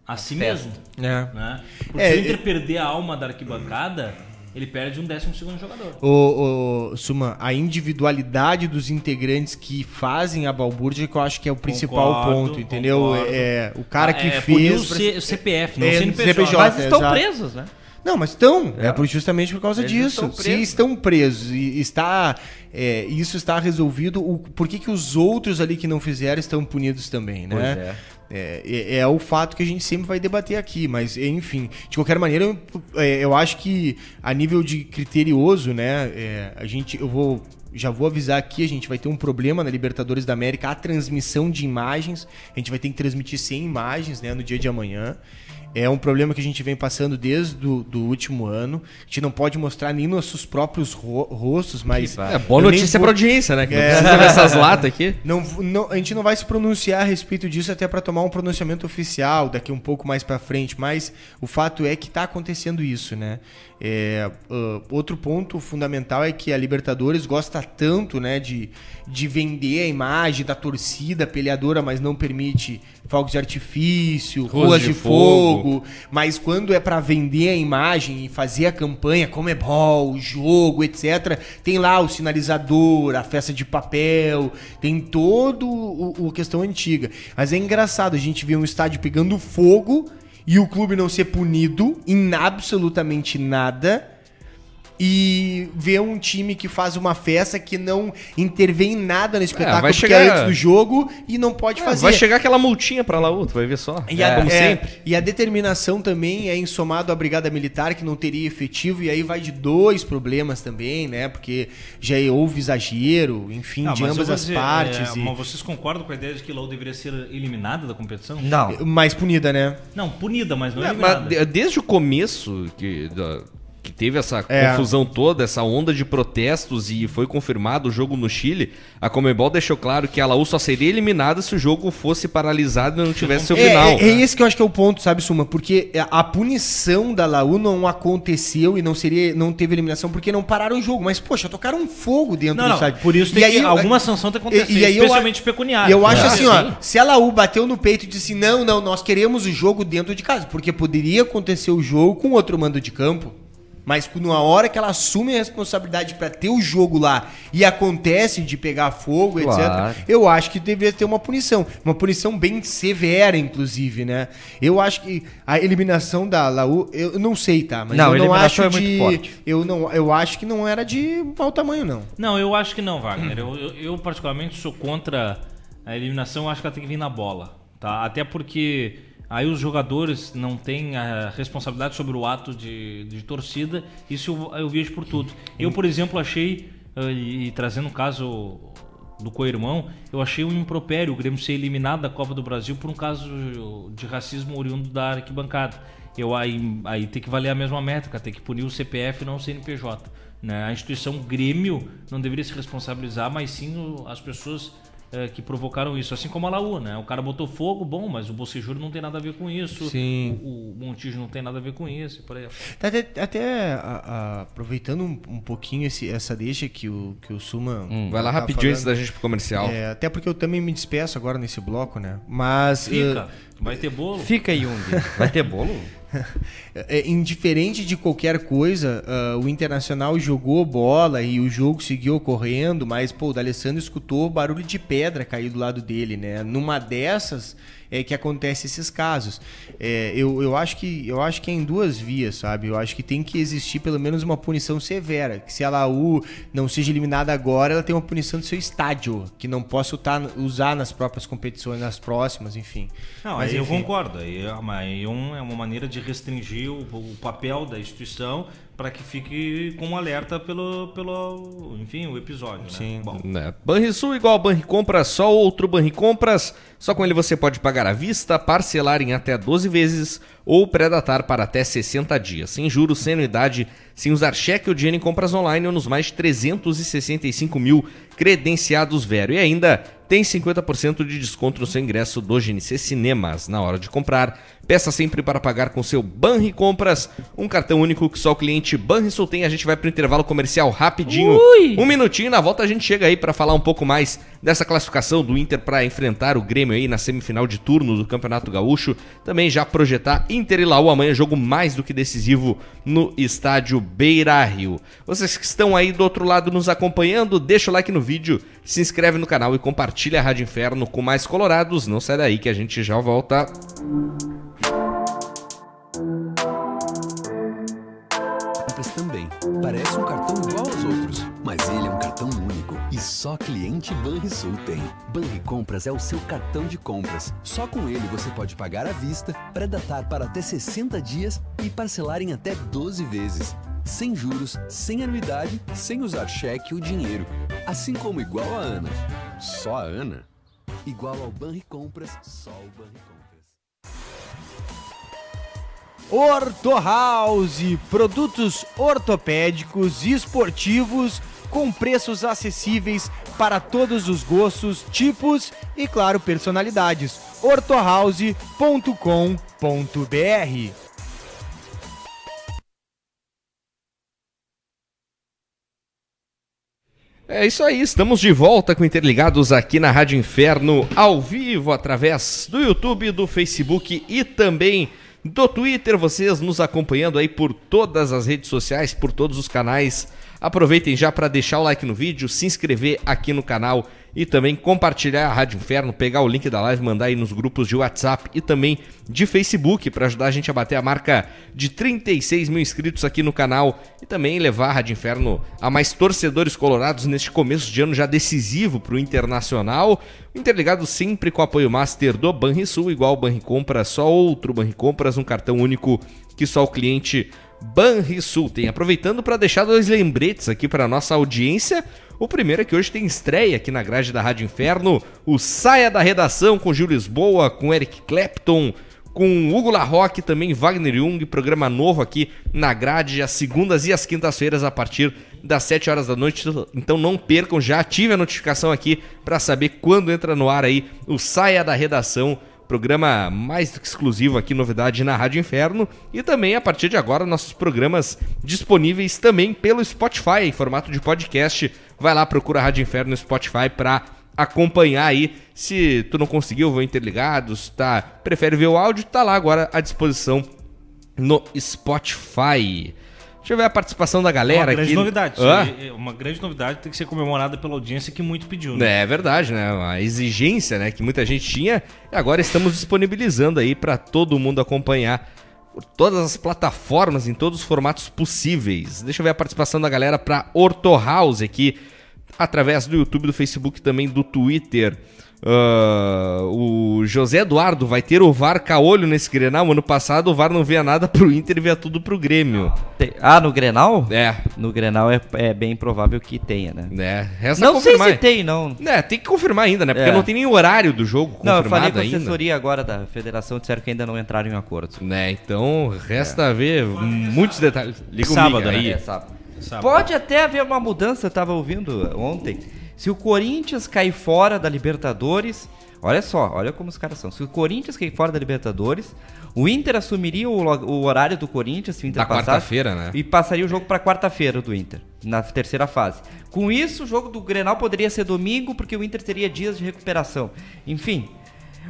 a, si festa. mesmo. É. Né? Porque É, se o Inter e- perder a alma da arquibancada, ele perde um décimo segundo jogador. O, o- Suma, a individualidade dos integrantes que fazem a balbúrdia que eu acho que é o principal Concordo, ponto, entendeu? concordo. É, o cara que é, o fez. C- o CPF, não É, o CNPJ. CNPJ. Mas estão exato. presos, né? Não, mas estão. É, por- justamente por causa Eles disso. estão Se estão presos e está, é, isso está resolvido, o, por que, que os outros ali que não fizeram estão punidos também, né? Pois é. É, é- é o fato que a gente sempre vai debater aqui, mas enfim, de qualquer maneira, eu, é, eu acho que a nível de criterioso, né, é, a gente, eu vou, já vou avisar aqui, a gente vai ter um problema na Libertadores da América, a transmissão de imagens, a gente vai ter que transmitir 100 imagens, né, no dia de amanhã. É um problema que a gente vem passando desde do, do último ano. A gente não pode mostrar nem nossos próprios ro- rostos, mas. É boa notícia vou- pra audiência, né? Que não É. precisa ver essas latas aqui. não, não- a gente não vai se pronunciar a respeito disso até para tomar um pronunciamento oficial daqui um pouco mais para frente, mas o fato é que está acontecendo isso, né? É, ah, outro ponto fundamental é que a Libertadores gosta tanto, né, de, de vender a imagem da torcida peleadora, mas não permite fogos de artifício, Ruas ruas, de de, fogo. fogo. Mas quando é para vender a imagem e fazer a campanha, como é bol, jogo, etc., tem lá o sinalizador, a festa de papel, tem todo o, o questão antiga. Mas é engraçado a gente ver um estádio pegando fogo e o clube não ser punido em absolutamente nada. E ver um time que faz uma festa que não intervém em nada no espetáculo vai porque chegar- é antes do jogo e não pode fazer. Vai chegar aquela multinha pra Laú, tu vai ver só. E a, como é, sempre. e a determinação também é ensomado à Brigada Militar, que não teria efetivo, e aí vai de dois problemas também, né? Porque já houve exagero, enfim, Ah, de ambas as dizer, partes. é, e- Mas vocês concordam com a ideia de que Laú deveria ser eliminada da competição? Não. Mais punida, né? Não, punida, mas não É, eliminada. mas de- desde o começo que, da- que teve essa É. confusão toda, essa onda de protestos e foi confirmado o jogo no Chile, a Comebol deixou claro que a Laú só seria eliminada se o jogo fosse paralisado e não tivesse seu É, final. é, é esse que eu acho que é o ponto, sabe, Suma? Porque a punição da Laú não aconteceu e não seria, não teve eliminação porque não pararam o jogo. Mas, poxa, tocaram um fogo dentro Não, do não, estádio. por isso tem E aí que eu- alguma sanção tem que acontecer, E- e aí eu- especialmente pecuniária. Eu acho É. assim, Sim. ó, se a Laú bateu no peito e disse, não, não, nós queremos o jogo dentro de casa, porque poderia acontecer o jogo com outro mando de campo, mas numa hora que ela assume a responsabilidade pra ter o jogo lá e acontece de pegar fogo, Claro. etc, eu acho que deveria ter uma punição, uma punição bem severa, inclusive, né? Eu acho que a eliminação da Laú, eu não sei, tá, mas Não, eu não acho é muito de forte. eu não, eu acho que não era de mau tamanho não. Não, eu acho que não, Wagner. Eu, eu, eu, particularmente sou contra a eliminação, eu acho que ela tem que vir na bola. Tá? Até porque aí os jogadores não têm a responsabilidade sobre o ato de, de torcida, isso eu, eu vejo por tudo. Eu, por exemplo, achei, eh, e, trazendo o caso do co-irmão, eu achei um impropério o Grêmio ser eliminado da Copa do Brasil por um caso de racismo oriundo da arquibancada. Eu, aí, aí tem que valer a mesma métrica, tem que punir o CPF não o CNPJ. Né? A instituição Grêmio não deveria se responsabilizar, mas sim as pessoas eh, que provocaram isso. Assim como a Laú, né? O cara botou fogo, bom, mas o Bocejuro não tem nada a ver com isso. Sim. O, o Montijo não tem nada a ver com isso. Por aí. Tá Até, até, a- a- aproveitando um, um pouquinho esse- essa deixa que o, que o Suma. Vai lá tá rapidinho antes falando. da gente ir pro comercial. É, até porque eu também me despeço agora nesse bloco, né? Mas. Fica, vai ter bolo. Fica, Jung. Vai ter bolo? É, indiferente de qualquer coisa, ah, o Internacional jogou bola e o jogo seguiu ocorrendo, mas, pô, o D'Alessandro escutou barulho de pedra cair do lado dele, né? Numa dessas é que acontece esses casos. É, eu, eu, acho que, eu acho que é em duas vias, sabe? Eu acho que tem que existir pelo menos uma punição severa. Que se a Laú não seja eliminada agora, ela tem uma punição do seu estádio, que não possa usar nas próprias competições, nas próximas, enfim. Não, Mas, eu enfim. concordo. Aí é uma, um- é uma maneira de restringir o, o papel da instituição para que fique com um alerta pelo, pelo enfim, o episódio. Né? Sim. Bom, Né? Banrisul igual Banri Compras, só outro Banri Compras. Só com ele você pode pagar à vista, parcelar em até 12 vezes ou pré-datar para até 60 dias. Sem juros, sem anuidade, sem usar cheque ou dinheiro em compras online ou nos mais de 365 mil credenciados Vero. E ainda tem 50% de desconto no seu ingresso do GNC Cinemas. Na hora de comprar, peça sempre para pagar com seu Banri Compras, um cartão único que só o cliente Banrisul tem. A gente vai para o intervalo comercial rapidinho. Um minutinho, na volta a gente chega aí para falar um pouco mais dessa classificação do Inter para enfrentar o Grêmio aí na semifinal de turno do Campeonato Gaúcho. Também já projetar Inter e Laú amanhã, jogo mais do que decisivo no estádio Beira Rio. Vocês que estão aí do outro lado nos acompanhando, deixa o like no vídeo, se inscreve no canal e compartilha a Rádio Inferno com mais colorados. Não sai daí que a gente já volta. Parece um cartão igual aos outros, mas ele é um cartão único e só cliente Banrisul tem. Banricompras é o seu cartão de compras. Só com ele você pode pagar à vista, pré-datar para até 60 dias e parcelar em até 12 vezes. Sem juros, sem anuidade, sem usar cheque ou dinheiro. Assim como igual a Ana. Só a Ana? Igual ao Banricompras, só o Banricompras. Orto House, produtos ortopédicos e esportivos com preços acessíveis para todos os gostos, tipos e, claro, personalidades. ortohouse.com.br É isso aí, estamos de volta com Interligados aqui na Rádio Inferno, ao vivo, através do YouTube, do Facebook e também do Twitter. Vocês nos acompanhando aí por todas as redes sociais, por todos os canais. Aproveitem já para deixar o like no vídeo, se inscrever aqui no canal e também compartilhar a Rádio Inferno, pegar o link da live, mandar aí nos grupos de WhatsApp e também de Facebook para ajudar a gente a bater a marca de 36 mil inscritos aqui no canal e também levar a Rádio Inferno a mais torcedores colorados neste começo de ano já decisivo para o Internacional. O Interligado sempre com apoio master do Banrisul, igual o Banricompras, só outro Banricompras, um cartão único que só o cliente Banrisul tem. Aproveitando para deixar dois lembretes aqui para nossa audiência. O primeiro é que hoje tem estreia aqui na grade da Rádio Inferno, o Saia da Redação com Gil Lisboa, com Eric Clapton, com Hugo Larroque, também Wagner Jung, programa novo aqui na grade, às segundas e às quintas-feiras, a partir das 7 horas da noite. Então não percam, já ative a notificação aqui para saber quando entra no ar aí o Saia da Redação, programa mais do que exclusivo aqui, novidade na Rádio Inferno. E também, a partir de agora, nossos programas disponíveis também pelo Spotify, em formato de podcast. Vai lá, procura a Rádio Inferno no Spotify para acompanhar aí. Se tu não conseguiu ver o Interligados, tá, prefere ver o áudio, tá lá agora à disposição no Spotify. Deixa eu ver a participação da galera uma grande aqui. novidade. Uma grande novidade tem que ser comemorada pela audiência que muito pediu. Né? É verdade, né? Uma exigência, né, que muita gente tinha. E agora estamos disponibilizando aí para todo mundo acompanhar todas as plataformas, em todos os formatos possíveis. Deixa eu ver a participação da galera para Orto House aqui, através do YouTube, do Facebook, também do Twitter. Ah, o José Eduardo vai ter o VAR caolho nesse Grenal. Ano passado o VAR não via nada pro Inter e via tudo pro Grêmio. Tem- Ah, no Grenal? É, No Grenal é, é bem provável que tenha, né? né? Resta Não sei confirmar. se tem, não. É, tem que confirmar ainda, né? Porque É. não tem nem horário do jogo Não, eu confirmado falei com a ainda. assessoria agora da federação, disseram que ainda não entraram em acordo. Né, então resta ver muitos detalhes. Liga o Sábado, né? aí. É, sábado. Sábado. Pode até haver uma mudança, eu tava ouvindo ontem. Se o Corinthians cair fora da Libertadores, olha só, olha como os caras são. Se o Corinthians cair fora da Libertadores, o Inter assumiria o, o horário do Corinthians, se o Inter Da quarta-feira, né? E passaria o jogo pra quarta-feira do Inter, na terceira fase. Com isso, o jogo do Grenal poderia ser domingo, porque o Inter teria dias de recuperação. Enfim,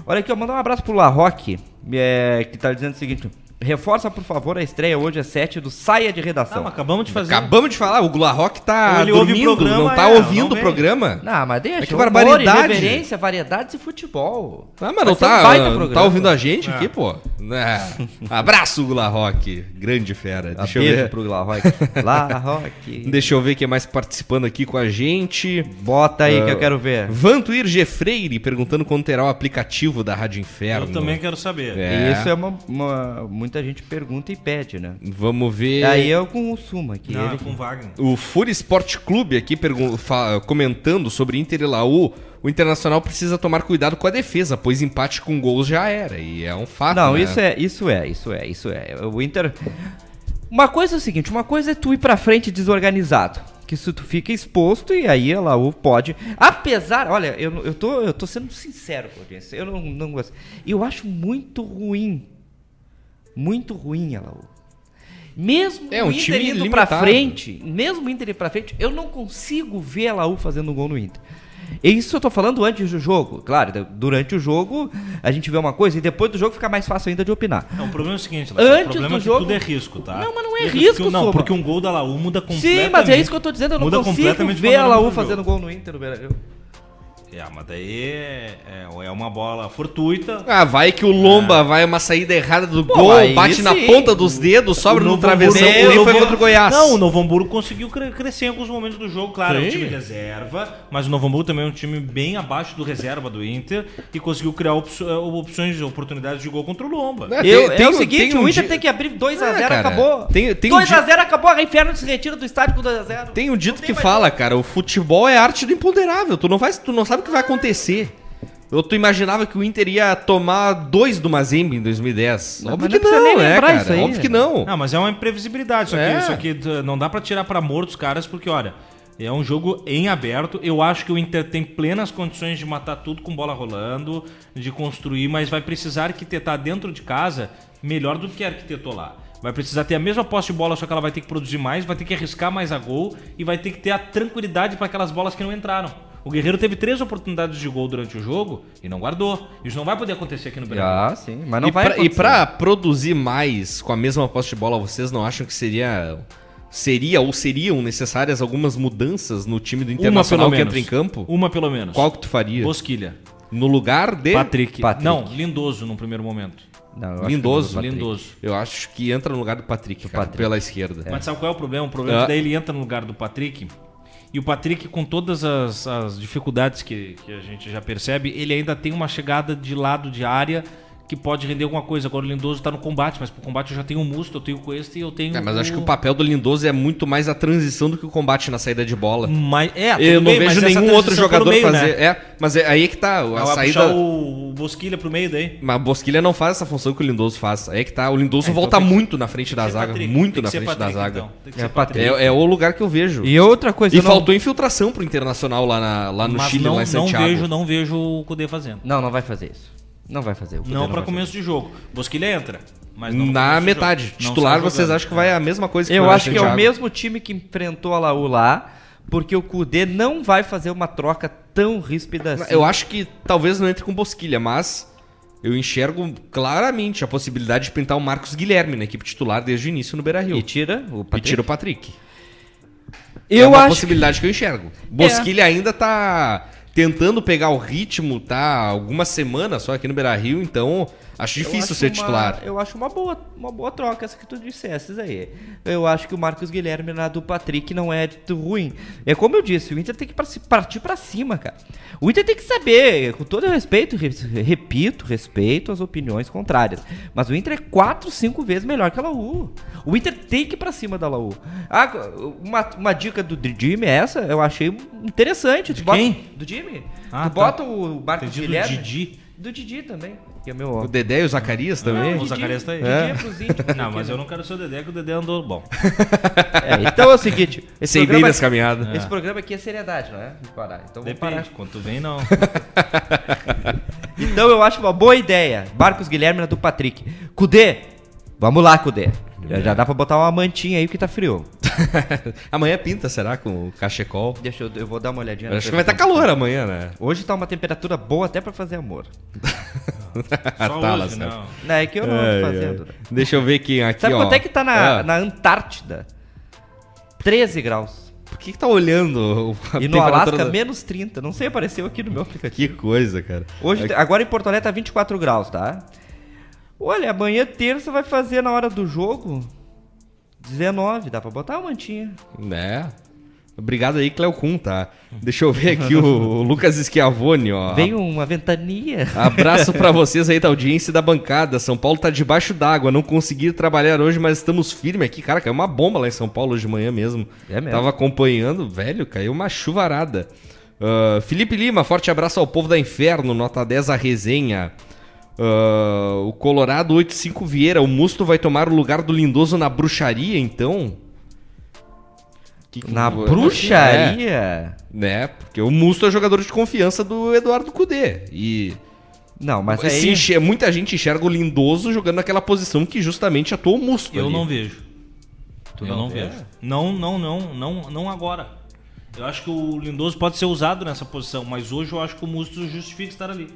olha aqui, eu mandar um abraço pro Larroque, é, que tá dizendo o seguinte: reforça, por favor, a estreia hoje às 7 do Saia de Redação. Não, acabamos de fazer. Acabamos de falar, o Gularrock tá Ou ele ouve o dormindo, programa, não tá é, ouvindo não o programa. Não, mas deixa. É que humor, barbaridade. irreverência, variedades e futebol. Ah, mas não ser um tá, baita não programa. tá ouvindo a gente É. aqui, pô. É. Abraço, Gularrock. Grande fera. Ah, Deixa eu beijo ver. pro Larroque. Larroque. Deixa eu ver quem é mais participando aqui com a gente. Bota aí que Ah, eu quero ver. Vantuir G. Freire perguntando quando terá o aplicativo da Rádio Inferno. Eu também quero saber. É. Isso é uma, uma- Muita gente pergunta e pede, né? Vamos ver. Aí eu com o Suma, que Não, ele. é com Wagner. O Fúria Esporte Clube aqui comentando sobre Inter e Laú. O Internacional precisa tomar cuidado com a defesa, pois empate com gols já era. E é um fato. Não, né? isso é, isso é, isso é, isso é. O Inter. Uma coisa é o seguinte, uma coisa é tu ir pra frente desorganizado. Que isso tu fica exposto e aí a Laú pode. Apesar, olha, eu, eu, tô, eu tô sendo sincero com a audiência. Eu não, não gosto. Eu acho muito ruim. Muito ruim a Laú. Mesmo É, um o Inter time indo limitado. pra frente, mesmo o Inter indo pra frente, eu não consigo ver a Laú fazendo um gol no Inter. E Isso eu tô falando antes do jogo. Claro, durante o jogo a gente vê uma coisa e depois do jogo fica mais fácil ainda de opinar. Não, o problema é o seguinte, Antes o problema do é que jogo- tudo é risco, tá? Não, mas não é risco, porque- Não, porque um gol da Laú muda completamente. Sim, mas é isso que eu tô dizendo. Eu não muda consigo ver a Laú do fazendo gol no Inter no Beira-Rio. É, mas daí é, é, é uma bola fortuita. Ah, vai que o Lomba vai uma saída errada do Pô, gol, bate na sim. ponta dos dedos, sobra no travessão e foi Novo- contra o Goiás. Não, o Novo Hamburgo conseguiu cre- crescer em alguns momentos do jogo, claro, é um Sim. time reserva, mas o Novo Hamburgo também é um time bem abaixo do reserva do Inter e conseguiu criar eh, opções, oportunidades de gol contra o Lomba. É, Eu, tem- tem é o seguinte, tem um o Inter di- tem que abrir 2x0, Ah, acabou. tem- tem um 2x0, acabou, a Inferno se retira do estádio com 2x0. Tem um dito Não que fala, cara, o futebol é arte do imponderável. Tu não, vai, tu não sabe o que vai acontecer. Eu tu imaginava que o Inter ia tomar dois do Mazembe em 2010. Não, Óbvio mas que não né, cara? isso aí. Óbvio que não. Não, mas é uma imprevisibilidade. Só que, É. só que uh, não dá pra tirar pra morto os caras, porque, olha, é um jogo em aberto. Eu acho que o Inter tem plenas condições de matar tudo com bola rolando, de construir, mas vai precisar arquitetar dentro de casa melhor do que arquitetou lá. Vai precisar ter a mesma posse de bola, só que ela vai ter que produzir mais, vai ter que arriscar mais a gol e vai ter que ter a tranquilidade para aquelas bolas que não entraram. O Guerreiro teve três oportunidades de gol durante o jogo e não guardou. Isso não vai poder acontecer aqui no Brasil. Ah, sim, mas não e, vai pra, e acontecer. pra produzir mais com a mesma posse de bola, vocês não acham que seria seria ou seriam necessárias algumas mudanças no time do Internacional que menos. entra em campo? Uma pelo menos. Qual que tu faria? Bosquilha. No lugar de Patrick. Patrick. Não, Lindoso no primeiro momento. Não, Lindoso. Lindoso. Eu acho que entra no lugar do Patrick, cara, Patrick. pela esquerda. Mas sabe qual é o problema? O problema é Ah. que daí ele entra no lugar do Patrick. E o Patrick, com todas as, as dificuldades que, que a gente já percebe, ele ainda tem uma chegada de lado de área que pode render alguma coisa. Agora o Lindoso tá no combate, mas pro combate eu já tenho o Musto, eu tenho o Cuesta e eu tenho É, mas acho que o papel do Lindoso é muito mais a transição do que o combate na saída de bola. Mas, é, tudo Eu não bem, vejo nenhum outro jogador meio, fazer. Né? É, mas é aí que tá. A Ela saída. puxar o Bosquilha pro meio daí. Mas a Bosquilha não faz essa função que o Lindoso faz. Aí é que tá. O Lindoso É, então volta que- muito na frente da zaga. Patrick, Muito na frente da zaga. então. É. É, é o lugar que eu vejo. E outra coisa, E não- faltou infiltração pro Internacional lá, na- lá no Mas Chile, não, lá em não Santiago. vejo, não vejo o Kudê fazendo. Não, não vai fazer isso. Não vai fazer. o Cudê Não pra vai começo de jogo. Bosquilha entra, mas Na metade. Titular, vocês jogando. acham que vai a mesma coisa que Eu acho que é o mesmo time que enfrentou a Laú lá, porque o Kudê não vai fazer uma troca tão ríspida assim. Eu acho que talvez não entre com Bosquilha, mas eu enxergo claramente a possibilidade de pintar o Marcos Guilherme na equipe titular desde o início no Beira-Rio. E tira o E Patrick. tira o Patrick. Eu é uma acho possibilidade que... eu enxergo. Bosquilha ainda tá tentando pegar o ritmo, tá? Algumas semanas só aqui no Beira-Rio, então acho difícil acho ser uma- titular. Eu acho uma boa, uma boa troca essa que tu dissesses aí. Eu acho que o Marcos Guilherme na do Patrick não é de ruim. É como eu disse, o Inter tem que partir pra cima, cara. O Inter tem que saber, com todo respeito, re- repito, respeito as opiniões contrárias. Mas o Inter é 4, 5 vezes melhor que a Laú. O Inter tem que ir pra cima da Laú. Ah, uma, uma dica do Jimmy, essa eu achei interessante. Tu bota- quem? Do Jimmy. Ah, tu tá. bota o Marcos Entendi do Guilherme. Didi. Do Didi também. Que é meu. O Dedé e o Zacarias também? o Zacarias tá aí. É íntimos Não, mas né? eu não quero ser o Dedé, que o Dedé andou bom. É, então é o seguinte. Esse Sei bem programa, nessa caminhada. esse programa aqui é seriedade, não é? Vou parar. Então vou parar. Depende, tu vem, não. Então eu acho uma boa ideia. Marcos Guilherme na do Patrick. Cudê. Vamos lá, Cudê. Já, já dá pra botar uma mantinha aí que tá frio. amanhã pinta, será, com o cachecol? Deixa eu, eu vou dar uma olhadinha. Eu acho que vai estar previsão. calor amanhã, né? Hoje tá uma temperatura boa até pra fazer amor. Só Tá, hoje, não. Não, é que eu não Ai, ando fazendo. ai. né? Deixa eu ver quem aqui, Sabe ó. quanto é que tá na, Ah, na Antártida? 13 graus. Por que, que tá olhando a E no Alasca, da- menos 30. Não sei, apareceu aqui no meu aplicativo. Que coisa, cara. Hoje, Aqui- agora em Porto Alegre tá 24 graus, tá? Olha, amanhã terça vai fazer na hora do jogo 19, dá pra botar uma mantinha. Né? Obrigado aí, Cleocum, tá? Deixa eu ver aqui o, o Lucas Schiavone, ó. Veio uma ventania. Abraço pra vocês aí da audiência e da bancada. São Paulo tá debaixo d'água. Não consegui trabalhar hoje, mas estamos firmes aqui. Cara, caiu uma bomba lá em São Paulo hoje de manhã mesmo. É mesmo. Tava acompanhando, velho, caiu uma chuvarada. Ah, Felipe Lima, forte abraço ao povo da Inferno, nota 10 a resenha. Ah, o Colorado 85 Vieira, o Musto vai tomar o lugar do Lindoso na bruxaria, então? Que que- Na É, bruxaria? né? Porque o Musto é jogador de confiança do Eduardo Cudê. E Não, mas se aí... enxer- muita gente enxerga o Lindoso jogando naquela posição que justamente atua o Musto. Eu ali. não vejo. eu não não vejo. Não, não, não, não, não agora. Eu acho que o Lindoso pode ser usado nessa posição, mas hoje eu acho que o Musto justifica estar ali.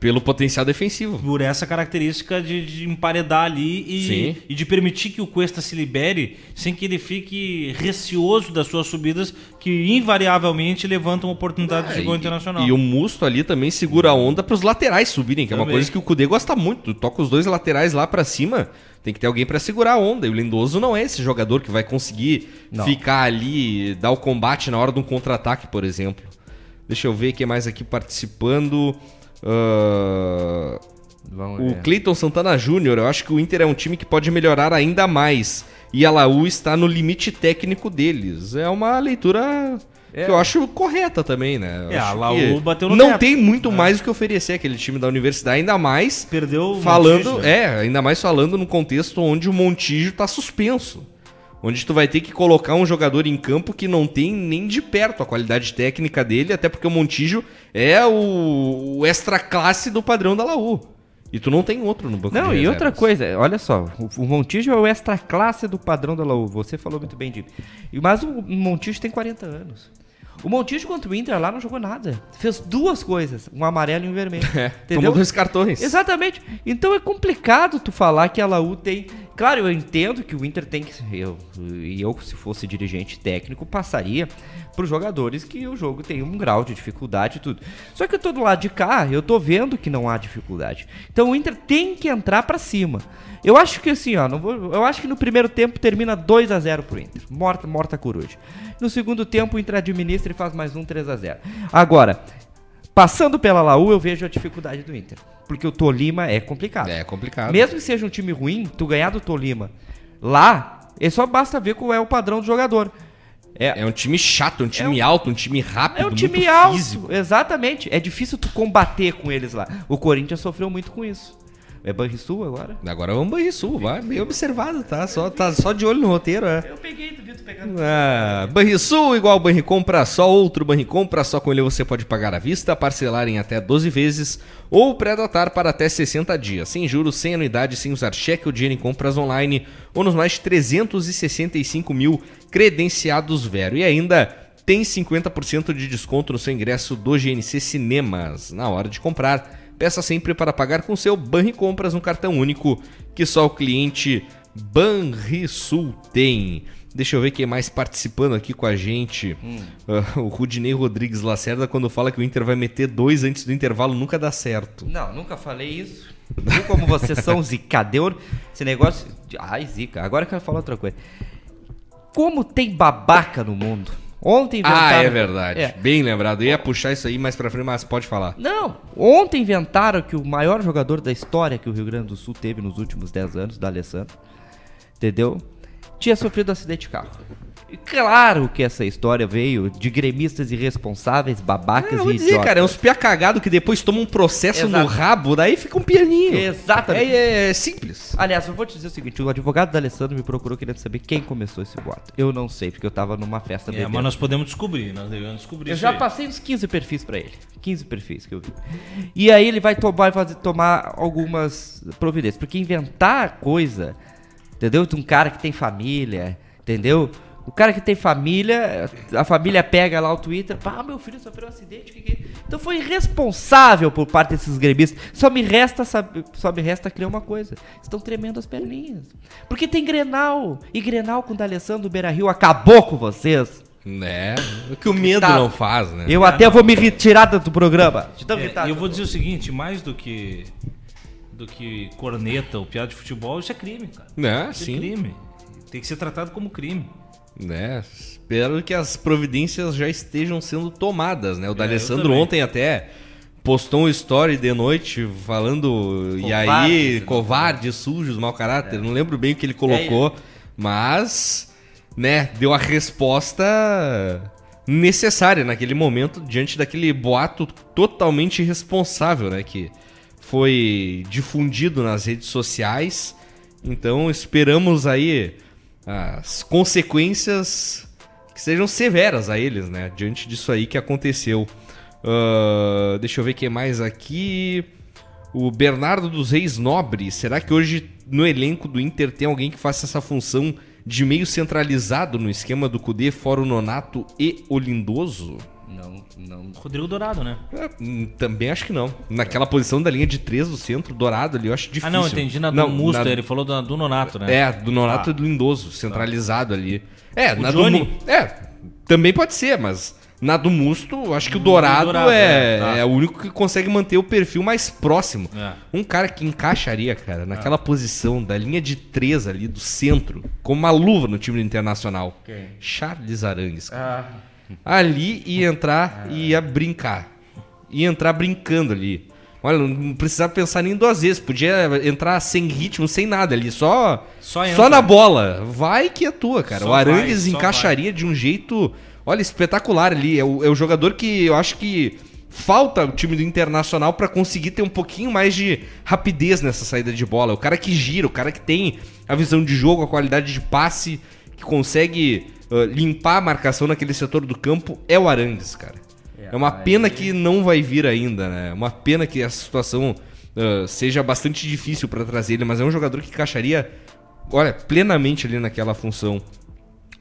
Pelo potencial defensivo. Por essa característica de, de emparedar ali e, e de permitir que o Cuesta se libere sem que ele fique receoso das suas subidas, que invariavelmente levantam oportunidades de gol e, internacional. e o Musto ali também segura a onda para os laterais subirem, que é uma Também. coisa que o Cudê gosta muito. Toca os dois laterais lá pra cima, tem que ter alguém pra segurar a onda. E o Lindoso não é esse jogador que vai conseguir Não. ficar ali, dar o combate na hora de um contra-ataque, por exemplo. Deixa eu ver quem mais aqui participando. Vamos O. Cleiton Santana Júnior, eu acho que o Inter é um time que pode melhorar ainda mais. E a Laú está no limite técnico deles. É uma leitura É. que eu acho correta também, né? Eu É, a Laú bateu no Não teto. tem muito mais o que oferecer aquele time da universidade, ainda mais Perdeu falando, Montijo, né? é, ainda mais falando no contexto onde o Montijo tá suspenso. Onde tu vai ter que colocar um jogador em campo que não tem nem de perto a qualidade técnica dele, até porque o Montijo é o, o extra classe do padrão da Laú. E tu não tem outro no banco Não, e outra coisa, olha só, o, Montijo é o extra classe do padrão da Laú, você falou muito bem. E- Mas o Montijo tem 40 anos. O Montijo contra o Inter lá não jogou nada. Fez duas coisas, um amarelo e um vermelho. É, tomou dois cartões. Exatamente. Então é complicado tu falar que a Laú tem. Claro, eu entendo que o Inter tem que. Eu, e eu, se fosse dirigente técnico, passaria para os jogadores que o jogo tem um grau de dificuldade e tudo. Só que eu tô do lado de cá, eu tô vendo que não há dificuldade. Então o Inter tem que entrar para cima. Eu acho que assim, ó, não vou, eu acho que no primeiro tempo termina 2 a 0 pro Inter. Morta, morta coruja. No segundo tempo o Inter administra e faz mais um 3 a 0. Agora, passando pela Laú, eu vejo a dificuldade do Inter. Porque o Tolima é complicado. É complicado. Mesmo que seja um time ruim, tu ganhar do Tolima lá, é só basta ver qual é o padrão do jogador. É, É um time chato, um time alto, um time rápido, é um time alto, físico. exatamente. É difícil tu combater com eles lá. O Corinthians sofreu muito com isso. É Banrisul agora? Agora vamos Banrisul, vai. Bem observado, tá? Só, tá só de olho no roteiro, é. Eu peguei, tu viu tu pegando. Ah, Banrisul igual Banricompra, só outro Banricompra, só com ele você pode pagar à vista, parcelar em até 12 vezes ou pré-datar para até 60 dias, sem juros, sem anuidade, sem usar cheque ou dinheiro em compras online ou nos mais de 365 mil credenciados Vero. E ainda tem 50% de desconto no seu ingresso do GNC Cinemas na hora de comprar. Peça sempre para pagar com seu Banricompras um cartão único que só o cliente Banrisul tem. Deixa eu ver quem mais participando aqui com a gente. Ah, o Rudinei Rodrigues Lacerda, quando fala que o Inter vai meter dois antes do intervalo, nunca dá certo. Não, nunca falei isso. Viu como vocês são zicadeur? Esse negócio. Ai, zica. Agora eu quero falar outra coisa. Como tem babaca no mundo? Ontem Ah, inventaram. é verdade. É. Bem lembrado. Eu ia puxar isso aí mais pra frente, mas pode falar. Não, ontem inventaram que o maior jogador da história que o Rio Grande do Sul teve nos últimos 10 anos, da Alessandro, entendeu? Tinha sofrido um acidente de carro. E claro que essa história veio de gremistas irresponsáveis, babacas É, eu e vou dizer, idiotas. cara, é uns pia cagado que depois tomam um processo Exato. no rabo, daí fica um pianinho. Exatamente. É, é simples. Aliás, eu vou te dizer o seguinte, o advogado da Alessandro me procurou querendo saber quem começou esse boato. Eu não sei, porque eu tava numa festa É, bebendo. mas nós podemos descobrir, nós devemos descobrir Eu isso já aí. passei uns 15 perfis pra ele. 15 perfis que eu vi. E aí ele vai tomar, fazer, tomar algumas providências. Porque inventar coisa, entendeu? De um cara que tem família, entendeu? O cara que tem família, a família pega lá o Twitter, pá, meu filho sofreu um acidente. que que é?" Então foi irresponsável por parte desses gremistas. Só me resta saber, só me resta criar uma coisa. Estão tremendo as perninhas. Porque tem Grenal. E Grenal com o D'Alessandro Beira Rio acabou com vocês. Né? O que o medo Tá. não faz, né? Eu até vou me retirar do programa. De tão É, e eu vou dizer o seguinte, mais do que do que corneta ou piada de futebol, isso é crime, cara. Né? Isso é Sim. crime. Tem que ser tratado como crime. Né? Espero que as providências já estejam sendo tomadas, né? O É, D'Alessandro ontem até postou um story de noite falando e aí, Covardes, né? covardes, sujos, mau caráter. Não lembro bem o que ele colocou, mas, né, deu a resposta necessária naquele momento diante daquele boato totalmente irresponsável, né, que foi difundido nas redes sociais. Então, esperamos aí as consequências que sejam severas a eles, né? Diante disso aí que aconteceu. Ah, deixa eu ver quem mais aqui. O Bernardo dos Reis Nobre. Será que hoje no elenco do Inter tem alguém que faça essa função de meio centralizado no esquema do Cudê, fora o Nonato e o Lindoso? Não, não. Rodrigo Dourado, né? É, hum, também acho que não. Naquela posição da linha de três do centro, dourado ali, eu acho difícil. Ah, não, entendi na do Não, Musta, na- ele falou da- do Nonato, né? É, do Nonato Ah. e do Lindoso, centralizado ali. É, O na Johnny? do É, também pode ser, mas na do Musto, acho que o Dourado, Dourado, é, é, tá. é o único que consegue manter o perfil mais próximo. É. Um cara que encaixaria, cara, naquela posição da linha de três ali, do centro, como uma luva no time do Internacional. Charles Arangues. cara. Ali ia entrar e ia brincar. Ia entrar brincando ali. Olha, não precisava pensar nem duas vezes. Podia entrar sem ritmo, sem nada ali. Só, Só só, na bola. Vai que é tua, cara. O Arangues vai, encaixaria de um jeito, olha, espetacular ali. É o, é o jogador que eu acho que falta o time do Internacional pra conseguir ter um pouquinho mais de rapidez nessa saída de bola. O cara que gira, o cara que tem a visão de jogo, a qualidade de passe, que consegue ah, limpar a marcação naquele setor do campo, é o Arangues, cara. É uma pena que não vai vir ainda, né? É Uma pena que essa situação ah, seja bastante difícil pra trazer ele, mas é um jogador que encaixaria, olha, plenamente ali naquela função.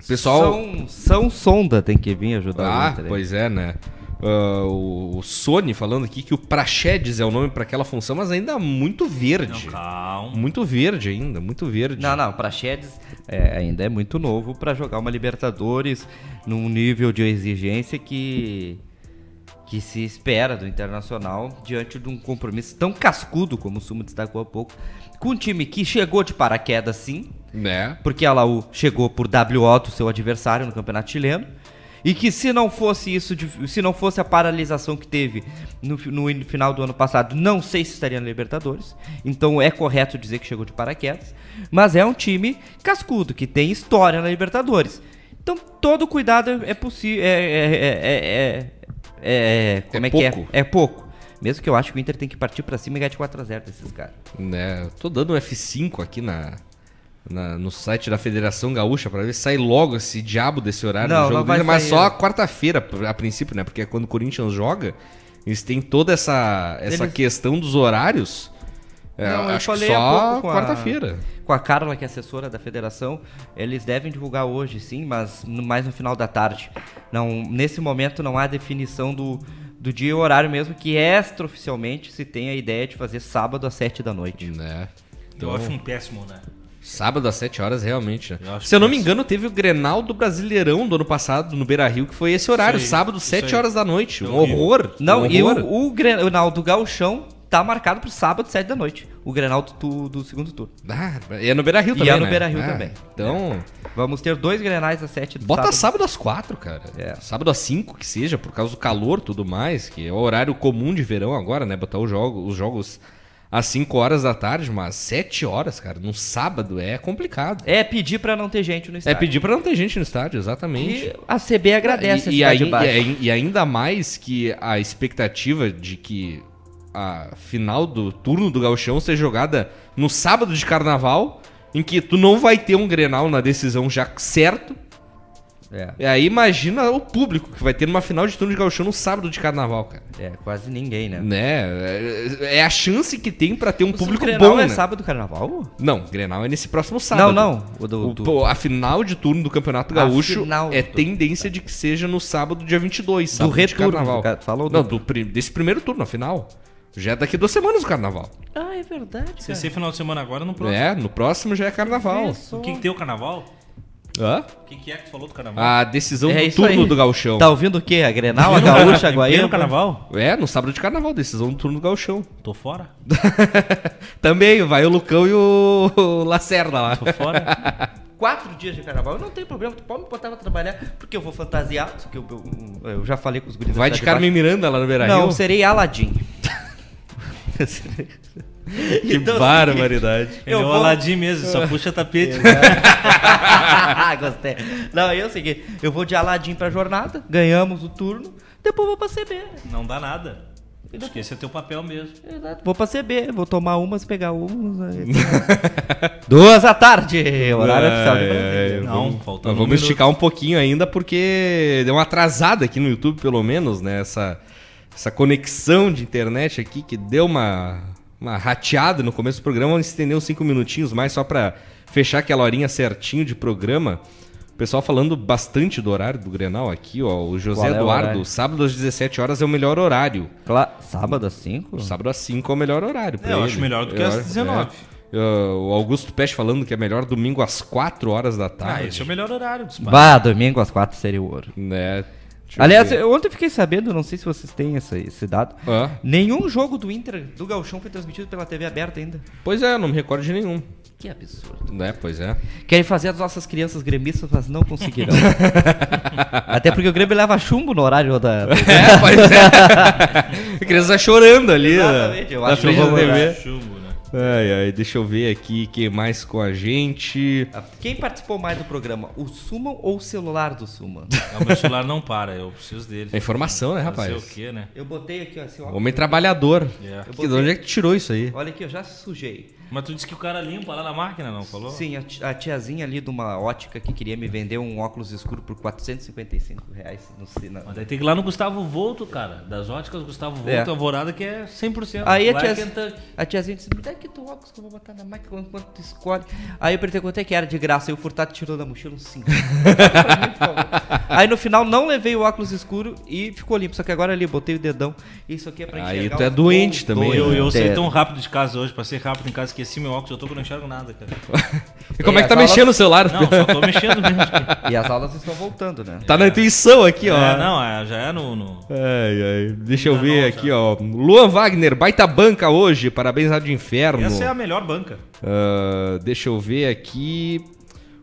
Pessoal, São, São Sonda tem que vir ajudar ah, pois é, né? Ah, o, Sony falando aqui que o Praxedes é o nome pra aquela função, mas ainda muito verde. Não, calma. Muito verde ainda, muito verde. Não, não, pra Chedes é, ainda é muito novo pra jogar uma Libertadores num nível de exigência que que se espera do Internacional diante de um compromisso tão cascudo como o Sumo destacou há pouco, com um time que chegou de paraquedas sim, Né? porque a Laú chegou por WO do seu adversário no Campeonato Chileno, E que se não fosse isso, se não fosse a paralisação que teve no, no in- final do ano passado, não sei se estaria na Libertadores. Então é correto dizer que chegou de paraquedas. Mas é um time cascudo, que tem história na Libertadores. Então todo cuidado é possível. É, é, é, é, é- é- Como É é, que é? pouco. É pouco. Mesmo que eu acho que o Inter tem que partir pra cima e ganhar de 4x0 desses caras. Né, tô dando um F5 aqui na, na- no site da Federação Gaúcha pra ver se sai logo esse diabo desse horário Não, do jogo mas sair. só quarta-feira, a princípio, né? Porque é quando o Corinthians joga, eles têm toda essa, essa Eles- questão dos horários. É, Não, eu falei só pouco com a- quarta-feira. Com a Carla, que é assessora da federação, eles devem divulgar hoje, sim, mas no- mais no final da tarde. Não, nesse momento não há definição do, do dia e horário mesmo, que extraoficialmente se tem a ideia de fazer sábado às 7 da noite. Né? Eu acho um péssimo, né? Sábado às 7 horas, realmente. né? Eu Se eu não me é engano, teve o Grenal do Brasileirão do ano passado, no Beira Rio, que foi esse horário, aí, sábado, isso 7 aí. horas da noite. Um horror. Não, um e horror. o, o Grenal do Gauchão tá marcado pro sábado, 7 da noite. O Grenal do, tu- do segundo turno. Ah, e é no Beira Rio E também. é no né? Beira-Rio Ah, também. Então. Vamos ter dois Grenais às 7 do Bota sábado. às quatro, cara. É. Sábado às cinco que seja, por causa do calor e tudo mais, que é o horário comum de verão agora, né? Botar os jogos, os jogos às 5 horas da tarde, mas 7 horas, cara, num sábado é complicado. É pedir pra não ter gente no É estádio. pedir pra não ter gente no estádio, exatamente. E a CB agradece e, a e aí- e ainda mais que a expectativa de que a final do turno do Gauchão seja jogada no sábado de carnaval, em que tu não vai ter um Grenal na decisão já certo. É, E aí imagina o público que vai ter numa final de turno de Gauchão no sábado de carnaval, cara. é, quase ninguém, né? Né? É, é a chance que tem pra ter um O público Grenal bom, é né? sábado do carnaval? Não, Grenal é nesse próximo sábado. Não, não. O do, O- do- a final de turno do Campeonato Gaúcho final é do- tendência de que seja no sábado, dia 22, sábado de retorno, carnaval. do ca- falou do- Não, do desse primeiro turno, a final. Já é daqui duas semanas o carnaval. Ah, é verdade, Se ser final de semana agora, no próximo. É, no próximo já é carnaval. O que, que tem o carnaval? Hã? O que, que é que tu falou do carnaval? A decisão É do turno aí. do Gauchão. Tá ouvindo o quê? A Grenal, a Gaúcha, a Guaíba? carnaval? É, no sábado de carnaval, decisão do turno do Gauchão. Tô fora. Também, vai o Lucão e o, o Lacerda lá. Tô fora. Quatro dias de carnaval, eu não tenho problema, tu pode me botar pra trabalhar, porque eu vou fantasiar, isso que eu, eu, eu já falei com os guris Vai de Carmen Miranda lá no Beira. Não, serei Aladim. Que Então, barbaridade. Ele Eu é o vou- Aladim mesmo, só puxa tapete. Gostei. Não, eu é o seguinte, eu vou de Aladim pra jornada, ganhamos o turno, depois vou pra CB. Não dá nada. Que é teu papel mesmo. Exato. Vou pra CB, vou tomar umas, pegar umas. aí- Duas da tarde, horário oficial de. Não, vamos, faltando vamos um esticar um pouquinho ainda, porque deu uma atrasada aqui no YouTube, pelo menos, né? Essa, essa conexão de internet aqui que deu uma, uma rateada no começo do programa. Vamos estender uns cinco minutinhos mais só pra fechar aquela horinha certinho de programa. O pessoal falando bastante do horário do Grenal aqui, ó. O José é o Eduardo, horário? sábado às 17 horas é o melhor horário. Cla- Sábado às 5? Sábado às 5 é o melhor horário. pra É, eu ele. acho melhor do que às Eu- 19. é. Uh, o Augusto Peste falando que é melhor domingo às 4 horas da tarde. Ah, esse é o melhor horário dos Bah, domingo às 4 seria o ouro. Né? Deixa eu Aliás, ver. eu ontem fiquei sabendo, não sei se vocês têm essa- esse dado. Ah, Nenhum jogo do Inter do Gauchão foi transmitido pela TV aberta ainda. pois é, não me recordo de nenhum. Que absurdo. Né, pois é. Querem fazer as nossas crianças gremistas, mas não conseguirão. Até porque o Grêmio leva chumbo no horário da. É, pois é. A criança chorando ali Exatamente, eu acho que eu TV. Chumbo, né? Ai, ai, deixa eu ver aqui quem mais com a gente. Quem participou mais do programa? O Suman ou o celular do Suman? Ah, O meu celular não para, eu preciso dele. É informação, né, rapaz? o quê, né? Eu botei aqui, ó, assim, ó. Homem trabalhador. É. Que, de onde é que tirou isso aí? Olha aqui, eu já sujei. Mas tu disse que o cara limpa lá na máquina, não falou? Sim, a, ti- a tiazinha ali de uma ótica que queria me vender um óculos escuro por 455 reais no cinema. Mas daí tem que ir lá no Gustavo Volto, cara. Das óticas Gustavo Volto, É. Alvorada, que é 100%. Aí a, é a tiazinha disse, me dá aqui teu óculos que eu vou botar na máquina enquanto tu escolhe. Aí eu perguntei quanto é que era de graça. Aí o Furtado tirou da mochila uns 5. Aí no final não levei o óculos escuro e ficou limpo. Só que agora ali eu botei o dedão. Isso aqui é pra Aí enxergar tu é doente também, Eu, eu saí dedo. tão rápido de casa hoje, passei rápido em casa, esqueci meu óculos, eu tô que não enxergo nada, cara. E como é, É, que tá as aulas- mexendo o celular? Não, só tô mexendo mesmo. aqui. E as aulas estão voltando, né? Tá na intuição aqui, ó. É, não, é, já é no. no- Ai, ai. Deixa eu ver não, aqui, já. ó. Luan Wagner, baita banca hoje. Parabéns, Rádio Inferno. Essa é a melhor banca. Ah, deixa eu ver aqui.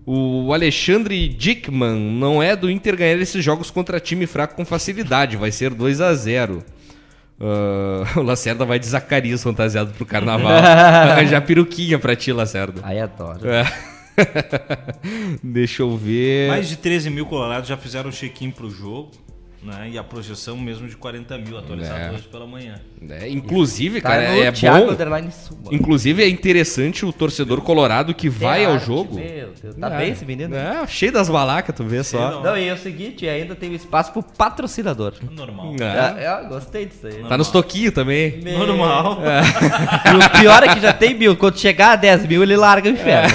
O Alexandre Dickman não é do Inter ganhar esses jogos contra time fraco com facilidade, vai ser 2 a 0 Uh, o Lacerda vai de Zacarias fantasiado pro carnaval. Já peruquinha pra ti, Lacerda. Aí adoro. É. Deixa eu ver. Mais de 13 mil colorados já fizeram check-in pro jogo. Né? E a projeção mesmo de 40 mil atualizado É. hoje pela manhã. É, inclusive, Tá cara, é Thiago bom. Underline Suma. Inclusive é interessante o torcedor colorado que vai Tem ao arte, jogo. Meu Deus, tá É, bem esse menino? É, cheio das balacas, tu vê só. Não, e é o seguinte, ainda tem espaço pro patrocinador. Normal. É. É, eu gostei disso aí. Tá nos toquinhos também. Normal. E o pior é que já tem mil. Quando chegar a 10 mil, ele larga o inferno.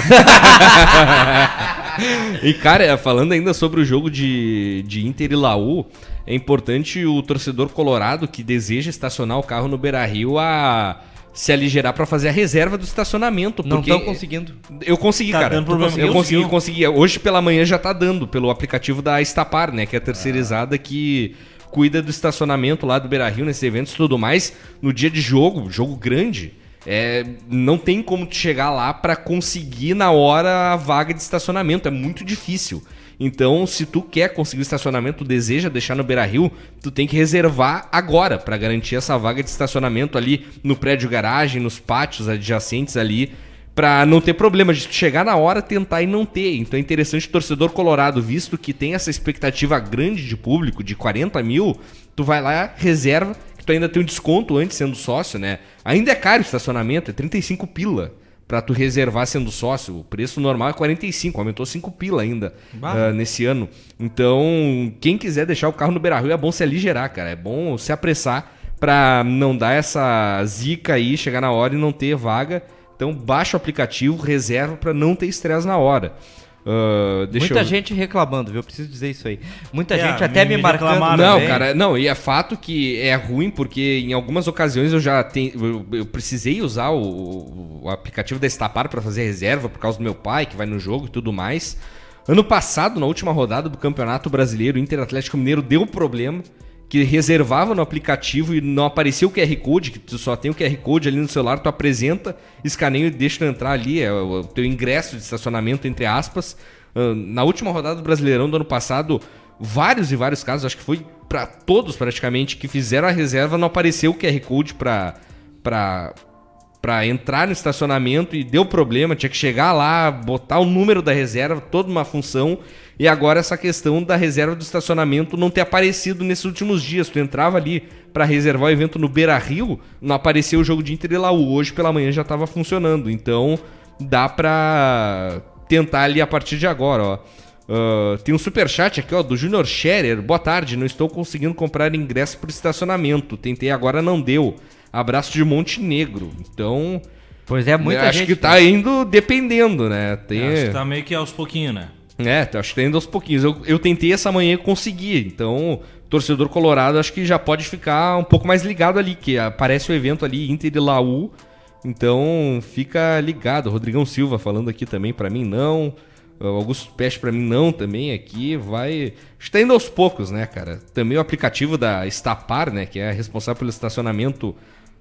E, cara, falando ainda sobre o jogo de, de Inter e Laú, é importante o torcedor colorado que deseja estacionar o carro no Beira Rio a se aligerar pra fazer a reserva do estacionamento. Não estão conseguindo. Eu consegui, Tá cara. dando problema. Eu consegui, consegui. Hoje pela manhã já tá dando pelo aplicativo da Estapar, né? Que é a terceirizada que cuida do estacionamento lá do Beira Rio, nesses eventos e tudo mais. No dia de jogo, jogo grande, é, não tem como chegar lá pra conseguir na hora a vaga de estacionamento. É muito difícil. Então, se tu quer conseguir estacionamento, tu deseja deixar no Beira Rio, tu tem que reservar agora pra garantir essa vaga de estacionamento ali no prédio garagem, nos pátios adjacentes ali, Pra não ter problema de chegar na hora, tentar e não ter. Então é interessante o torcedor colorado, visto que tem essa expectativa grande de público, de 40 mil, tu vai lá, reserva, que tu ainda tem um desconto antes sendo sócio, né? Ainda é caro o estacionamento, é 35 pila pra tu reservar sendo sócio. O preço normal é 45, aumentou 5 pila ainda ah, nesse ano. Então, quem quiser deixar o carro no Beira-Rio é bom se aligerar, cara. É bom se apressar pra não dar essa zica aí, chegar na hora e não ter vaga. Então baixa o aplicativo, reserva pra não ter estresse na hora. Ah, deixa Muita eu- gente reclamando, viu? Eu preciso dizer isso aí. Muita É, gente até me- me, me marcando. Não, também. cara, não, e é fato que é ruim porque em algumas ocasiões eu já tenho, eu, eu precisei usar o, o aplicativo da Estapar pra fazer reserva por causa do meu pai que vai no jogo e tudo mais. Ano passado, na última rodada do Campeonato Brasileiro, o Inter Atlético Mineiro deu um problema que reservava no aplicativo e não aparecia o QR Code, que tu só tem o QR Code ali no celular, tu apresenta, escaneia e deixa tu entrar ali, é o teu ingresso de estacionamento, entre aspas. Ah, Na última rodada do Brasileirão do ano passado, vários e vários casos, acho que foi pra todos praticamente, que fizeram a reserva, não apareceu o QR Code pra, pra, pra entrar no estacionamento e deu problema, tinha que chegar lá, botar o número da reserva, toda uma função. E agora essa questão da reserva do estacionamento não ter aparecido nesses últimos dias. Tu entrava ali pra reservar o evento no Beira Rio, não apareceu o jogo de Inter e Laú. Hoje pela manhã já tava funcionando. Então dá pra tentar ali a partir de agora, ó. Ah, tem um superchat aqui, ó, do Junior Scherer. Boa tarde, não estou conseguindo comprar ingresso por estacionamento. Tentei agora, não deu. Abraço de Montenegro. Então, Pois é, muita acho gente. que tá indo dependendo, né? Tem... Acho que tá meio que aos pouquinhos, né? É, acho que tá indo aos pouquinhos. Eu, eu tentei essa manhã e consegui. Então, torcedor colorado acho que já pode ficar um pouco mais ligado ali, que aparece o evento ali, Inter e Laú. Então, fica ligado. Rodrigão Silva falando aqui também, pra mim não. Augusto Peste pra mim não também aqui. Vai. Acho que tá indo aos poucos, né, cara? Também o aplicativo da Estapar, né, que é responsável pelo estacionamento.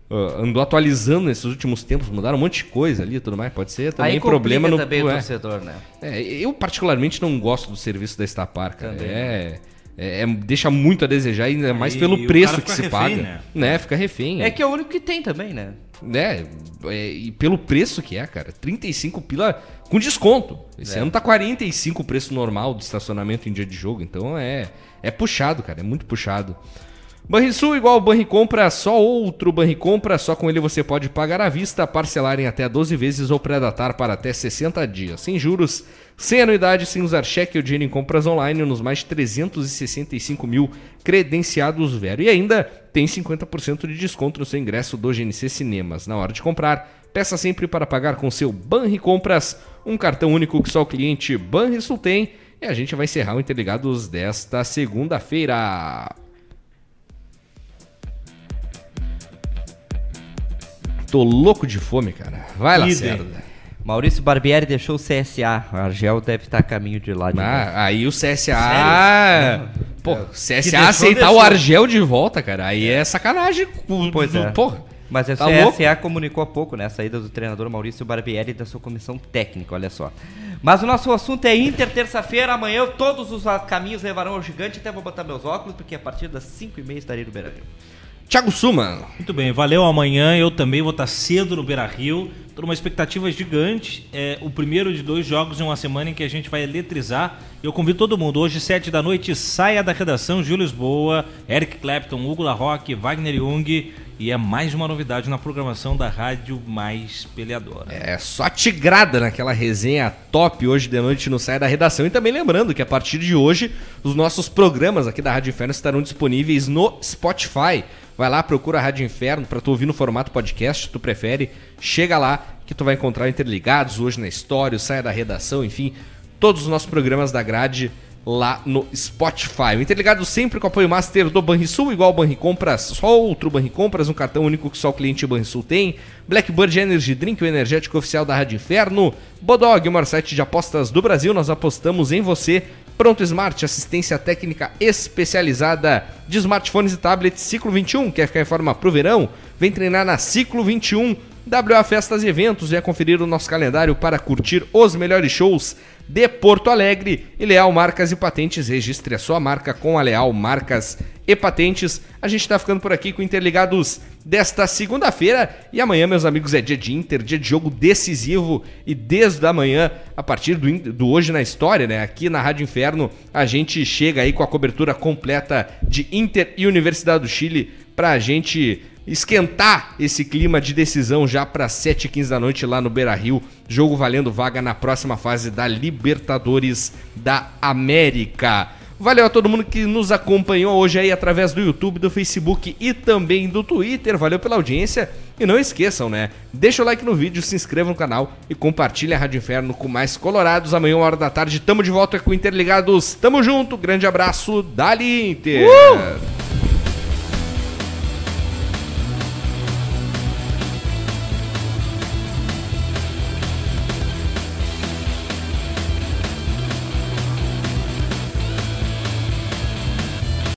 Ah, andou atualizando nesses últimos tempos, mudaram um monte de coisa ali e tudo mais. Pode ser também Aí problema no também o é. torcedor, né? É, eu particularmente não gosto do serviço da Estapar, cara. Também É, é- é- deixa muito a desejar, ainda mais Aí pelo preço que se refém, paga. né? Fica refém. É que é o único que tem também, né? né? É, e pelo preço que é, cara. 35 pila com desconto. Esse É. ano tá 45 o preço normal do estacionamento em dia de jogo. Então é, é puxado, cara. É muito puxado. Banrisul igual o Banricompra, só outro Banricompra, só com ele você pode pagar à vista, parcelar em até 12 vezes ou pré-datar para até 60 dias, sem juros, sem anuidade, sem usar cheque ou dinheiro em compras online nos mais de 365 mil credenciados Vero. E ainda tem 50% de desconto no seu ingresso do GNC Cinemas. Na hora de comprar, peça sempre para pagar com seu Banricompras, um cartão único que só o cliente Banrisul tem. E a gente vai encerrar o Interligados desta segunda-feira. Tô louco de fome, cara. Vai, Idem. Lacerda. Maurício Barbieri deixou o CSA. O Argel deve estar a caminho de lá de novo. Ah, aí o CSA. Pô, Que CSA deixou, aceitar deixou. o Argel de volta, cara. Aí é sacanagem. com- Pois é. Porra. Mas a Tá CSA comunicou há pouco, né? A saída do treinador Maurício Barbieri da sua comissão técnica, olha só. Mas o nosso assunto é Inter, terça-feira. Amanhã todos os ah, caminhos levarão ao gigante. Até vou botar meus óculos, porque a partir das 5h30 estarei no Beira-Rio. Thiago Suma. Muito bem, valeu. Amanhã eu também vou estar cedo no Beira Rio. Tô numa expectativa gigante. É o primeiro de dois jogos em uma semana em que a gente vai eletrizar. Eu convido todo mundo. Hoje, sete da noite, saia da redação. Júlio Lisboa, Eric Clapton, Hugo Larroque, Wagner Jung. E é mais uma novidade na programação da Rádio Mais Peleadora. É só tigrada naquela resenha top hoje de noite no Saia da Redação. E também lembrando que a partir de hoje, os nossos programas aqui da Rádio Inferno estarão disponíveis no Spotify. Vai lá, procura a Rádio Inferno para tu ouvir no formato podcast, tu prefere. Chega lá que tu vai encontrar Interligados hoje na história, o Saia da Redação, enfim, todos os nossos programas da grade lá no Spotify. O Interligado sempre com apoio master do Banrisul, igual o Banricompras, só outro Banricompras, um cartão único que só o cliente Banrisul tem. Blackbird Energy Drink, o energético oficial da Rádio Inferno. Bodog, o maior site de apostas do Brasil, nós apostamos em você. Pronto Smart, assistência técnica especializada de smartphones e tablets. Ciclo 21, quer ficar em forma pro verão? Vem treinar na Ciclo 21. WA Festas e Eventos, venha conferir o nosso calendário para curtir os melhores shows de Porto Alegre. E Leal Marcas e Patentes, registre a sua marca com a Leal Marcas e Patentes. A gente está ficando por aqui com Interligados desta segunda-feira. E amanhã, meus amigos, é dia de Inter, dia de jogo decisivo. E desde amanhã, a partir do, do Hoje na História, né, aqui na Rádio Inferno, a gente chega aí com a cobertura completa de Inter e Universidade do Chile para a gente esquentar esse clima de decisão já para 7h15 da noite lá no Beira Rio. Jogo valendo vaga na próxima fase da Libertadores da América. Valeu a todo mundo que nos acompanhou hoje aí através do YouTube, do Facebook e também do Twitter. Valeu pela audiência. E não esqueçam, né? Deixa o like no vídeo, se inscreva no canal e compartilhe a Rádio Inferno com mais colorados. Amanhã, uma hora da tarde, tamo de volta com Interligados. Tamo junto, grande abraço, Dali Inter! Uh!